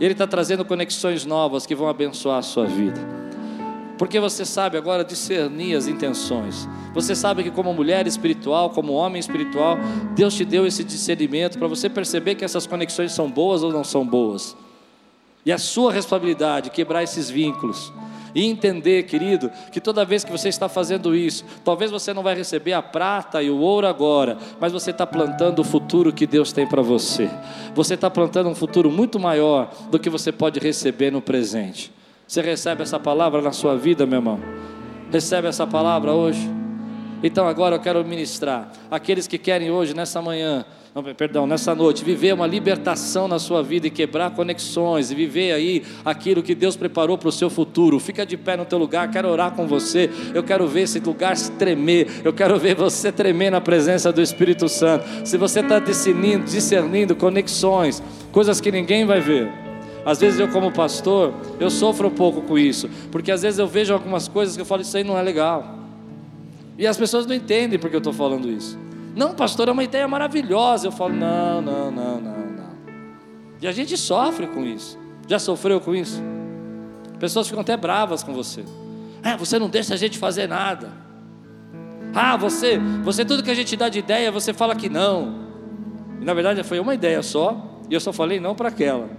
Ele está trazendo conexões novas que vão abençoar a sua vida. Porque você sabe agora discernir as intenções. Você sabe que, como mulher espiritual, como homem espiritual, Deus te deu esse discernimento para você perceber que essas conexões são boas ou não são boas. E a sua responsabilidade quebrar esses vínculos e entender, querido, que toda vez que você está fazendo isso, talvez você não vai receber a prata e o ouro agora, mas você está plantando o futuro que Deus tem para você. Você está plantando um futuro muito maior do que você pode receber no presente. Você recebe essa palavra na sua vida, meu irmão? Recebe essa palavra hoje? Então agora eu quero ministrar aqueles que querem hoje, nessa manhã, não, perdão, nessa noite, viver uma libertação na sua vida e quebrar conexões e viver aí aquilo que Deus preparou para o seu futuro. Fica de pé no teu lugar, quero orar com você. Eu quero ver esse lugar se tremer. Eu quero ver você tremer na presença do Espírito Santo. Se você está discernindo, discernindo conexões, coisas que ninguém vai ver. Às vezes eu como pastor, eu sofro um pouco com isso, porque às vezes eu vejo algumas coisas que eu falo, isso aí não é legal. E as pessoas não entendem porque eu estou falando isso. Não, pastor, é uma ideia maravilhosa. Eu falo, não, não, não, não, não. E a gente sofre com isso. Já sofreu com isso? Pessoas ficam até bravas com você. Ah, você não deixa a gente fazer nada. Ah, você, você tudo que a gente dá de ideia, você fala que não. E na verdade foi uma ideia só, e eu só falei não para aquela.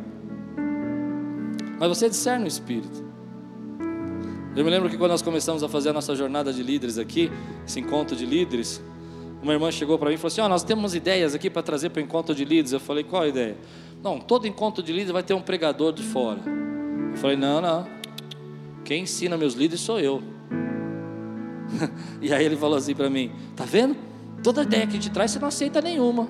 Mas você discerne o espírito. Eu me lembro que quando nós começamos a fazer a nossa jornada de líderes aqui, esse encontro de líderes, uma irmã chegou para mim e falou assim: oh, nós temos ideias aqui para trazer para o encontro de líderes. Eu falei: qual a ideia? Não, todo encontro de líderes vai ter um pregador de fora. Eu falei: não, não. Quem ensina meus líderes sou eu. e aí ele falou assim para mim: tá vendo? Toda ideia que a gente traz você não aceita nenhuma.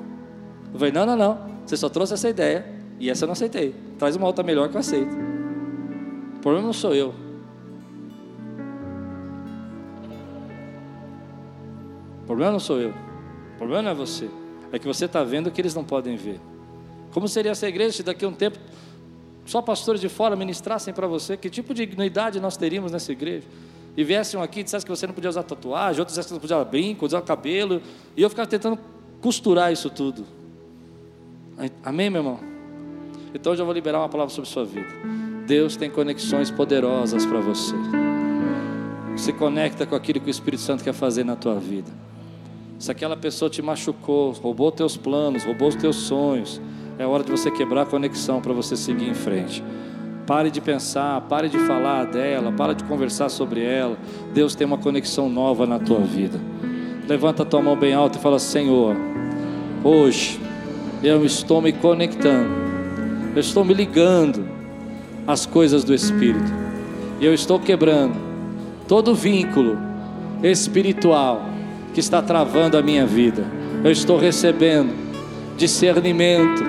Eu falei: não, não, não. Você só trouxe essa ideia e essa eu não aceitei. Traz uma outra melhor que eu aceito. O problema não sou eu. Problema não sou eu. O problema não é você. É que você está vendo o que eles não podem ver. Como seria essa igreja se daqui a um tempo só pastores de fora ministrassem para você? Que tipo de dignidade nós teríamos nessa igreja? E viessem aqui e dissessem que você não podia usar tatuagem, outros dissessem que não podia usar brinco, usar cabelo. E eu ficava tentando costurar isso tudo. Amém, meu irmão? Então hoje eu vou liberar uma palavra sobre sua vida. Deus tem conexões poderosas para você. Se conecta com aquilo que o Espírito Santo quer fazer na tua vida. Se aquela pessoa te machucou, roubou teus planos, roubou os teus sonhos, é hora de você quebrar a conexão para você seguir em frente. Pare de pensar, pare de falar dela, pare de conversar sobre ela. Deus tem uma conexão nova na tua vida. Levanta a tua mão bem alta e fala: Senhor, hoje eu estou me conectando, eu estou me ligando às coisas do Espírito, e eu estou quebrando todo vínculo espiritual que está travando a minha vida. Eu estou recebendo discernimento,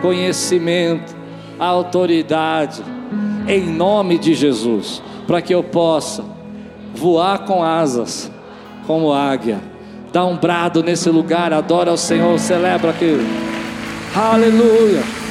conhecimento, autoridade, em nome de Jesus, para que eu possa voar com asas, como águia. Dá um brado nesse lugar, adora ao Senhor, celebra aquilo. Aleluia.